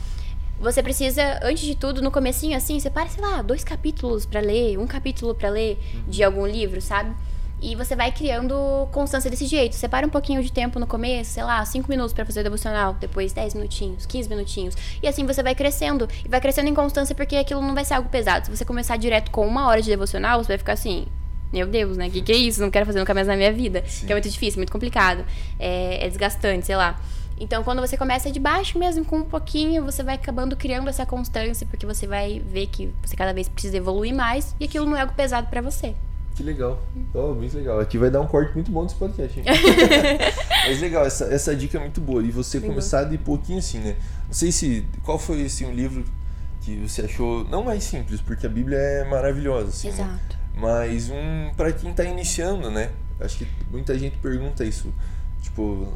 você precisa, antes de tudo, no comecinho, assim, separa, sei lá, dois capítulos pra ler, um capítulo pra ler de algum livro, sabe? E você vai criando constância desse jeito. Separa um pouquinho de tempo no começo, sei lá, 5 minutos pra fazer o devocional, depois 10 minutinhos, 15 minutinhos. E assim você vai crescendo. E vai crescendo em constância porque aquilo não vai ser algo pesado. Se você começar direto com uma hora de devocional, você vai ficar assim. Meu Deus, né? Que que é isso? Não quero fazer nunca mais na minha vida. Sim. Que é muito difícil, muito complicado. É, é desgastante, sei lá. Então, quando você começa de baixo mesmo, com um pouquinho, você vai acabando criando essa constância, porque você vai ver que você cada vez precisa evoluir mais e aquilo não é algo pesado pra você. Que legal. Oh, muito legal. Aqui vai dar um corte muito bom desse podcast, hein? Mas legal, essa, essa dica é muito boa. E você Legal. começar de pouquinho assim, né? Não sei se. Qual foi assim, um livro que você achou não mais simples, porque a Bíblia é maravilhosa, assim. né? Exato. Mas um para quem tá iniciando, né? Acho que muita gente pergunta isso. Tipo,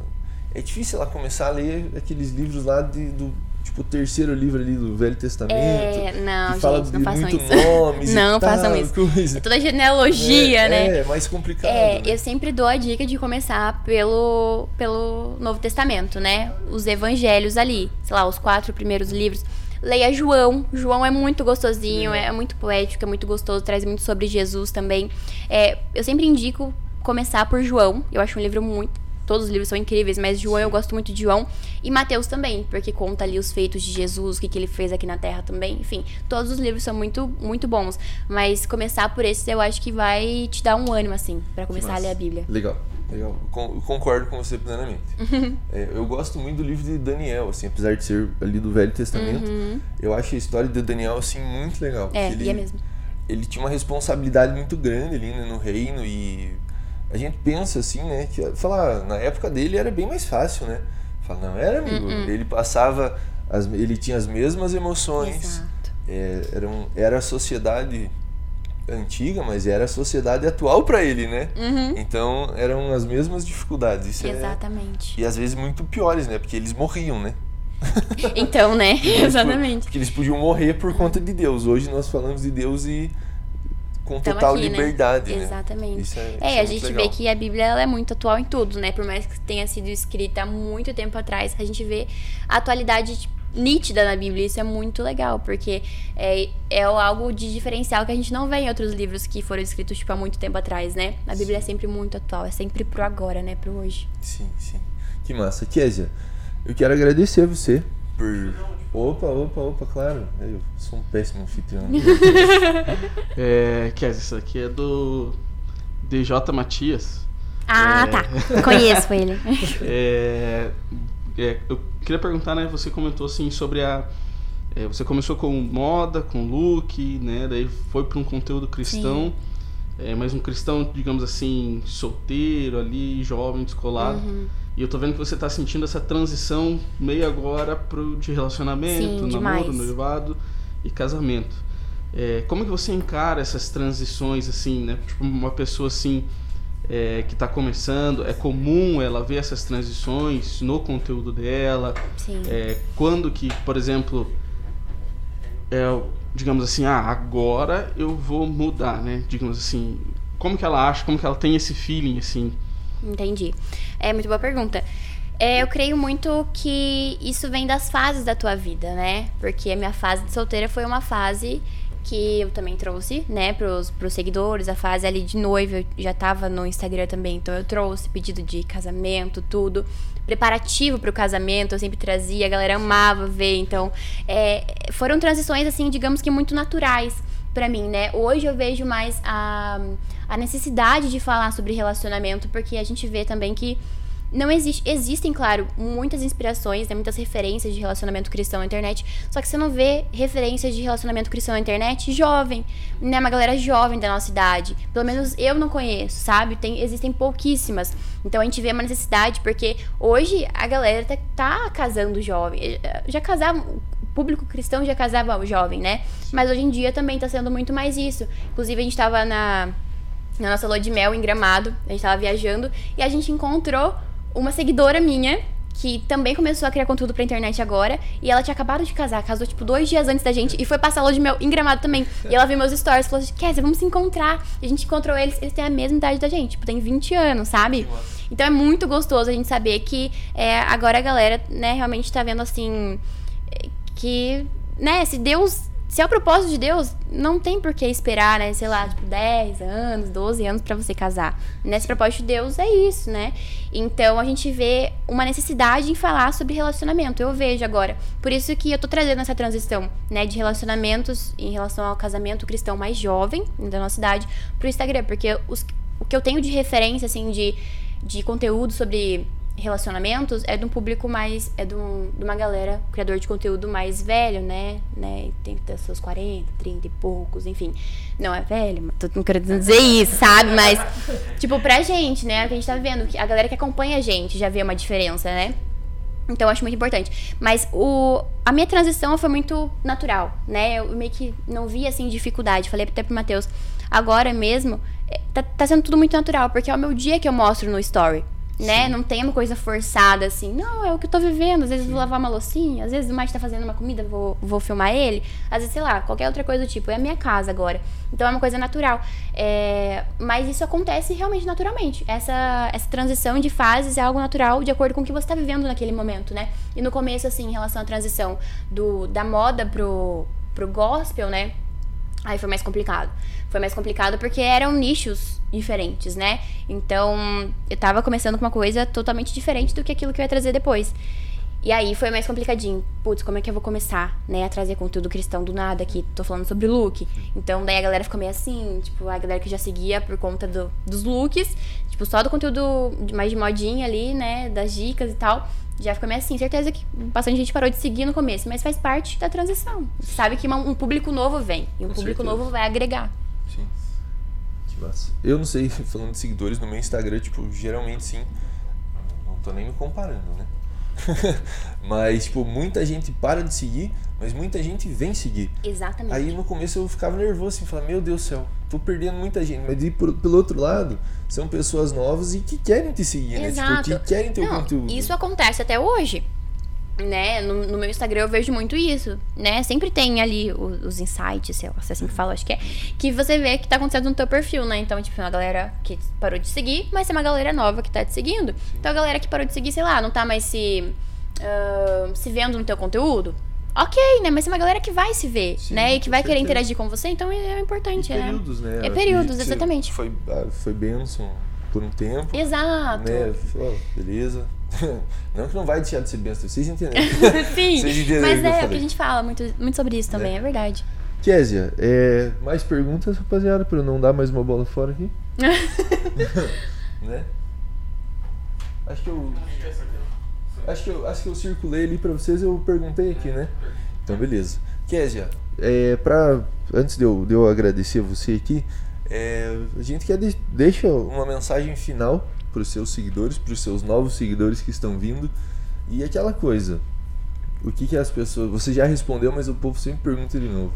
é difícil ela começar a ler aqueles livros lá de, do tipo o terceiro livro ali do Velho Testamento. É, não, que fala gente, não façam muito isso. nomes Não tal, façam isso. coisa. É toda genealogia, é, né? É, mais complicado. É, né? eu sempre dou a dica de começar pelo, pelo Novo Testamento, né? Os evangelhos ali, sei lá, os quatro primeiros livros. leia João. João é muito gostosinho, é muito poético, é muito gostoso, traz muito sobre Jesus também. É, eu sempre indico começar por João. Eu acho um livro muito todos os livros são incríveis, mas João eu gosto muito de João e Mateus também, porque conta ali os feitos de Jesus, o que, que ele fez aqui na Terra também. Enfim, todos os livros são muito, muito bons. Mas começar por esses eu acho que vai te dar um ânimo, assim, para começar a ler a Bíblia. Legal. Legal, concordo com você plenamente. É, eu gosto muito do livro de Daniel, assim, apesar de ser ali do Velho Testamento, uhum. eu acho a história de Daniel assim muito legal. É, ele, é mesmo. Ele tinha uma responsabilidade muito grande ali né, no reino e a gente pensa assim, né? Que falar na época dele era bem mais fácil, né? Fala, não era amigo. Uh -uh. Ele passava, as, ele tinha as mesmas emoções. É, era, um, era a sociedade antiga, mas era a sociedade atual para ele, né? Uhum. Então eram as mesmas dificuldades. Isso é Exatamente. É, e às vezes muito piores, né? Porque eles morriam, né? Então, né? Exatamente. Porque eles podiam morrer por conta de Deus. Hoje nós falamos de Deus e com Tamo total aqui, né? liberdade, né? Exatamente. Isso é, é, é a gente legal. vê que a Bíblia ela é muito atual em tudo, né? Por mais que tenha sido escrita há muito tempo atrás, a gente vê a atualidade nítida na Bíblia. Isso é muito legal, porque é, é algo de diferencial que a gente não vê em outros livros que foram escritos tipo, há muito tempo atrás, né? A Bíblia sim. é sempre muito atual, é sempre pro agora, né? Pro hoje. Sim, sim. Que massa. Kézia, eu quero agradecer a você por Opa, opa, opa, claro. Eu sou um péssimo anfitrião. é, quer dizer, isso aqui é do DJ Matias. Ah, é... tá. Conheço ele. É, é, eu queria perguntar, né? Você comentou assim sobre a. É, você começou com moda, com look, né? Daí foi para um conteúdo cristão. É, mas um cristão, digamos assim, solteiro ali, jovem, descolado. Uhum. E eu tô vendo que você tá sentindo essa transição meio agora pro de relacionamento, Sim, namoro, noivado e casamento. É, como que você encara essas transições, assim, né? Tipo, uma pessoa assim é, que está começando, é comum ela ver essas transições no conteúdo dela. Sim. É, quando que, por exemplo, é, digamos assim, ah, agora eu vou mudar, né? Digamos assim, como que ela acha, como que ela tem esse feeling, assim? Entendi. É muito boa pergunta. É, eu creio muito que isso vem das fases da tua vida, né? Porque a minha fase de solteira foi uma fase que eu também trouxe, né, pros, pros seguidores, a fase ali de noiva, eu já tava no Instagram também, então eu trouxe pedido de casamento, tudo. Preparativo pro casamento, eu sempre trazia, a galera amava ver, então é, foram transições, assim, digamos que muito naturais para mim, né? Hoje eu vejo mais a, a necessidade de falar sobre relacionamento, porque a gente vê também que não existe, existem, claro, muitas inspirações, né, muitas referências de relacionamento cristão na internet, só que você não vê referências de relacionamento cristão na internet jovem, né, uma galera jovem da nossa idade. Pelo menos eu não conheço, sabe? Tem, existem pouquíssimas. Então a gente vê uma necessidade, porque hoje a galera tá, tá casando jovem. Já casava, público cristão já casava o jovem, né? Mas hoje em dia também tá sendo muito mais isso. Inclusive, a gente tava na, na nossa lua de mel em Gramado, a gente tava viajando, e a gente encontrou uma seguidora minha que também começou a criar conteúdo pra internet agora. E ela tinha acabado de casar, casou tipo dois dias antes da gente e foi passar a lua de mel em Gramado também. E ela viu meus stories e falou assim: Kézia, vamos se encontrar. E a gente encontrou eles, eles têm a mesma idade da gente, tipo, tem 20 anos, sabe? Então é muito gostoso a gente saber que é, agora a galera, né, realmente tá vendo assim que, né, se Deus. Se é o propósito de Deus, não tem por que esperar, né? Sei lá, tipo, 10 anos, 12 anos para você casar. Nesse propósito de Deus é isso, né? Então a gente vê uma necessidade em falar sobre relacionamento. Eu vejo agora. Por isso que eu tô trazendo essa transição, né, de relacionamentos em relação ao casamento cristão mais jovem da nossa idade pro Instagram. Porque os, o que eu tenho de referência, assim, de, de conteúdo sobre relacionamentos é de um público mais. É de, um, de uma galera, criador de conteúdo mais velho, né? né? Tem seus 40, 30 e poucos, enfim. Não é velho, tô não querendo dizer isso, sabe? Mas, tipo, pra gente, né? O que a gente tá vendo, a galera que acompanha a gente já vê uma diferença, né? Então, eu acho muito importante. Mas o, a minha transição foi muito natural, né? Eu meio que não vi, assim, dificuldade. Falei até pro Matheus, agora mesmo, é, tá, tá sendo tudo muito natural, porque é o meu dia que eu mostro no story né? Não tem uma coisa forçada assim. Não, é o que eu tô vivendo. Às vezes eu vou lavar uma loucinha, às vezes o Mike tá fazendo uma comida, vou, vou filmar ele. Às vezes, sei lá, qualquer outra coisa do tipo. É a minha casa agora. Então é uma coisa natural. É, mas isso acontece realmente naturalmente. Essa, essa transição de fases é algo natural de acordo com o que você tá vivendo naquele momento, né? E no começo, assim, em relação à transição do, da moda pro, pro gospel, né? Aí foi mais complicado. Foi mais complicado porque eram nichos diferentes, né? Então, eu tava começando com uma coisa totalmente diferente do que aquilo que eu ia trazer depois. E aí foi mais complicadinho. Putz, como é que eu vou começar, né, a trazer conteúdo cristão do nada aqui? Tô falando sobre look. Então, daí a galera ficou meio assim, tipo, a galera que já seguia por conta do, dos looks, tipo, só do conteúdo mais de modinha ali, né, das dicas e tal já ficou meio assim. Certeza que bastante gente parou de seguir no começo, mas faz parte da transição. Sabe que um público novo vem e um Com público certeza. novo vai agregar. Eu não sei, falando de seguidores no meu Instagram, tipo, geralmente sim. Não tô nem me comparando, né? mas, tipo, muita gente para de seguir, mas muita gente vem seguir. Exatamente. Aí no começo eu ficava nervoso, assim, falava, meu Deus do céu, tô perdendo muita gente. Mas por, pelo outro lado, são pessoas novas e que querem te seguir, Exato. né? Tipo, que querem teu Não, conteúdo. Isso acontece até hoje. Né? No, no, meu Instagram eu vejo muito isso, né? Sempre tem ali os, os insights, sei lá, se é assim que fala, acho que é. Que você vê que tá acontecendo no teu perfil, né? Então, tipo, uma galera que parou de seguir, mas é uma galera nova que tá te seguindo. Então, a galera que parou de seguir, sei lá, não tá mais se, uh, se vendo no teu conteúdo, ok, né? Mas é uma galera que vai se ver, Sim, né? E que vai certeza. querer interagir com você, então é importante, e né? Períodos, né? É períodos, exatamente. Foi, ah, foi benção por um tempo. Exato. Né? Beleza. Não que não vai deixar de ser benção, vocês entenderam. Sim, vocês entenderam mas é o que a gente fala muito, muito sobre isso também, é, é verdade. Késia, é, mais perguntas, rapaziada, para eu não dar mais uma bola fora aqui? né? Acho que eu. Acho que eu, acho que eu circulei ali para vocês, eu perguntei aqui, né? Então, beleza. Késia, é, pra, antes de eu, de eu agradecer você aqui, é, a gente quer de, deixa uma mensagem final para os seus seguidores, para os seus novos seguidores que estão vindo. E aquela coisa, o que, que as pessoas. Você já respondeu, mas o povo sempre pergunta de novo.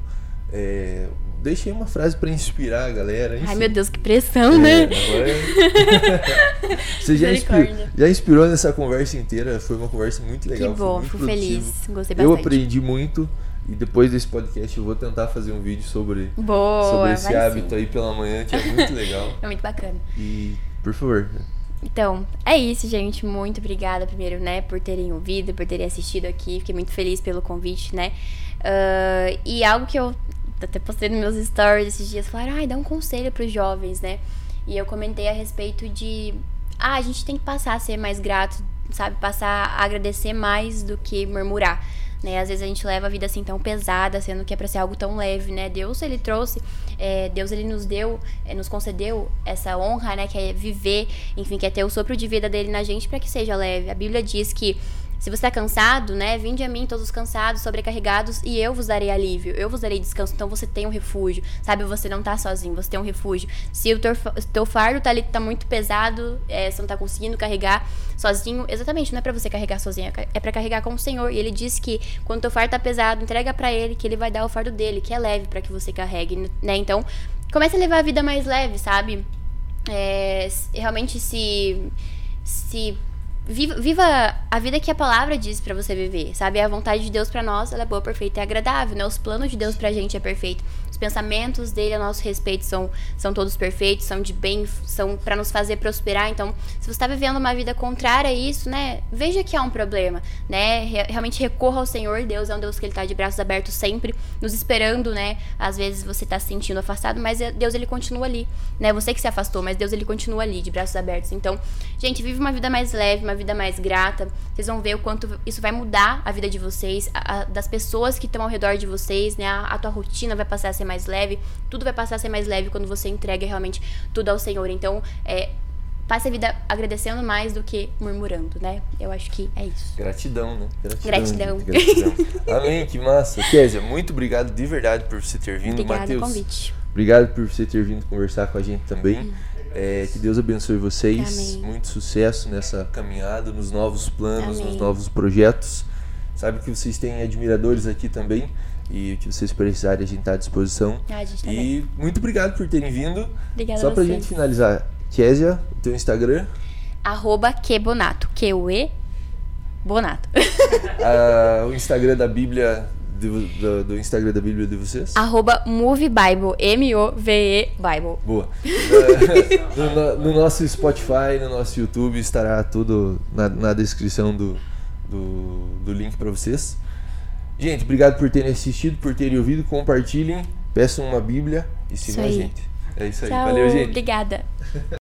É, deixei uma frase para inspirar a galera. Enfim. Ai, meu Deus, que pressão, é, né? Agora... É- Você já, inspirou, já inspirou nessa conversa inteira. Foi uma conversa muito legal. Que bom, fui feliz. Gostei bastante. Eu aprendi muito. E depois desse podcast eu vou tentar fazer um vídeo sobre, Boa, sobre esse hábito sim. aí pela manhã, que é muito legal. é muito bacana. E, por favor. Então, é isso, gente. Muito obrigada, primeiro, né, por terem ouvido, por terem assistido aqui. Fiquei muito feliz pelo convite, né? Uh, e algo que eu até postei nos meus stories esses dias, falaram, ai, dá um conselho para os jovens, né? E eu comentei a respeito de, ah, a gente tem que passar a ser mais grato, sabe? Passar a agradecer mais do que murmurar. Né? Às vezes a gente leva a vida assim tão pesada, sendo que é para ser algo tão leve, né? Deus ele trouxe, é, Deus ele nos deu, é, nos concedeu essa honra, né? Que é viver, enfim, que é ter o sopro de vida dele na gente para que seja leve. A Bíblia diz que se você está cansado, né, vinde a mim todos os cansados, sobrecarregados, e eu vos darei alívio, eu vos darei descanso. Então você tem um refúgio, sabe? Você não está sozinho, você tem um refúgio. Se o teu, teu fardo tá ali, tá muito pesado, é, você não está conseguindo carregar sozinho, exatamente, não é para você carregar sozinho, é para carregar com o Senhor. E ele diz que quando teu fardo tá pesado, entrega para ele, que ele vai dar o fardo dele, que é leve para que você carregue, né? Então, comece a levar a vida mais leve, sabe? É, realmente se se Viva, viva, a vida que a palavra diz para você viver, sabe? A vontade de Deus para nós, ela é boa, perfeita e agradável, né? Os planos de Deus pra gente é perfeito. Os pensamentos dele a nosso respeito são, são todos perfeitos, são de bem, são para nos fazer prosperar. Então, se você está vivendo uma vida contrária a isso, né, veja que há um problema, né? Realmente recorra ao Senhor, Deus é um Deus que ele tá de braços abertos sempre, nos esperando, né? Às vezes você tá se sentindo afastado, mas é, Deus ele continua ali, né? Você que se afastou, mas Deus ele continua ali, de braços abertos. Então, gente, vive uma vida mais leve, uma vida mais grata. Vocês vão ver o quanto isso vai mudar a vida de vocês, a, a, das pessoas que estão ao redor de vocês, né? A, a tua rotina vai passar a ser mais leve, tudo vai passar a ser mais leve quando você entrega realmente tudo ao Senhor. Então, é, passe a vida agradecendo mais do que murmurando, né? Eu acho que é isso. Gratidão, né? Gratidão. Gratidão. Amém, que massa. Kézia, muito obrigado de verdade por você ter vindo. Mateus, convite. obrigado por você ter vindo conversar com a gente também. Hum. É, que Deus abençoe vocês. Amém. Muito sucesso nessa caminhada, nos novos planos, Amém. nos novos projetos. Sabe que vocês têm admiradores aqui também. E o que vocês precisarem, a gente está à disposição. Ah, gente e muito obrigado por terem vindo. Obrigada Só a pra vocês. gente finalizar, Késia, teu Instagram. Arroba Quebonato. Q-U-E Bonato. Ah, o Instagram da Bíblia. de- do, do Instagram da Bíblia de vocês? Arroba Move Bible. M-O-V-E Bible. Boa. No, no- no nosso Spotify, no nosso YouTube, estará tudo na, na descrição do, do, do link para vocês. Gente, obrigado por terem assistido, por terem ouvido. Compartilhem, peçam uma Bíblia e sigam a gente. É isso aí. Tchau. Valeu, gente. Obrigada.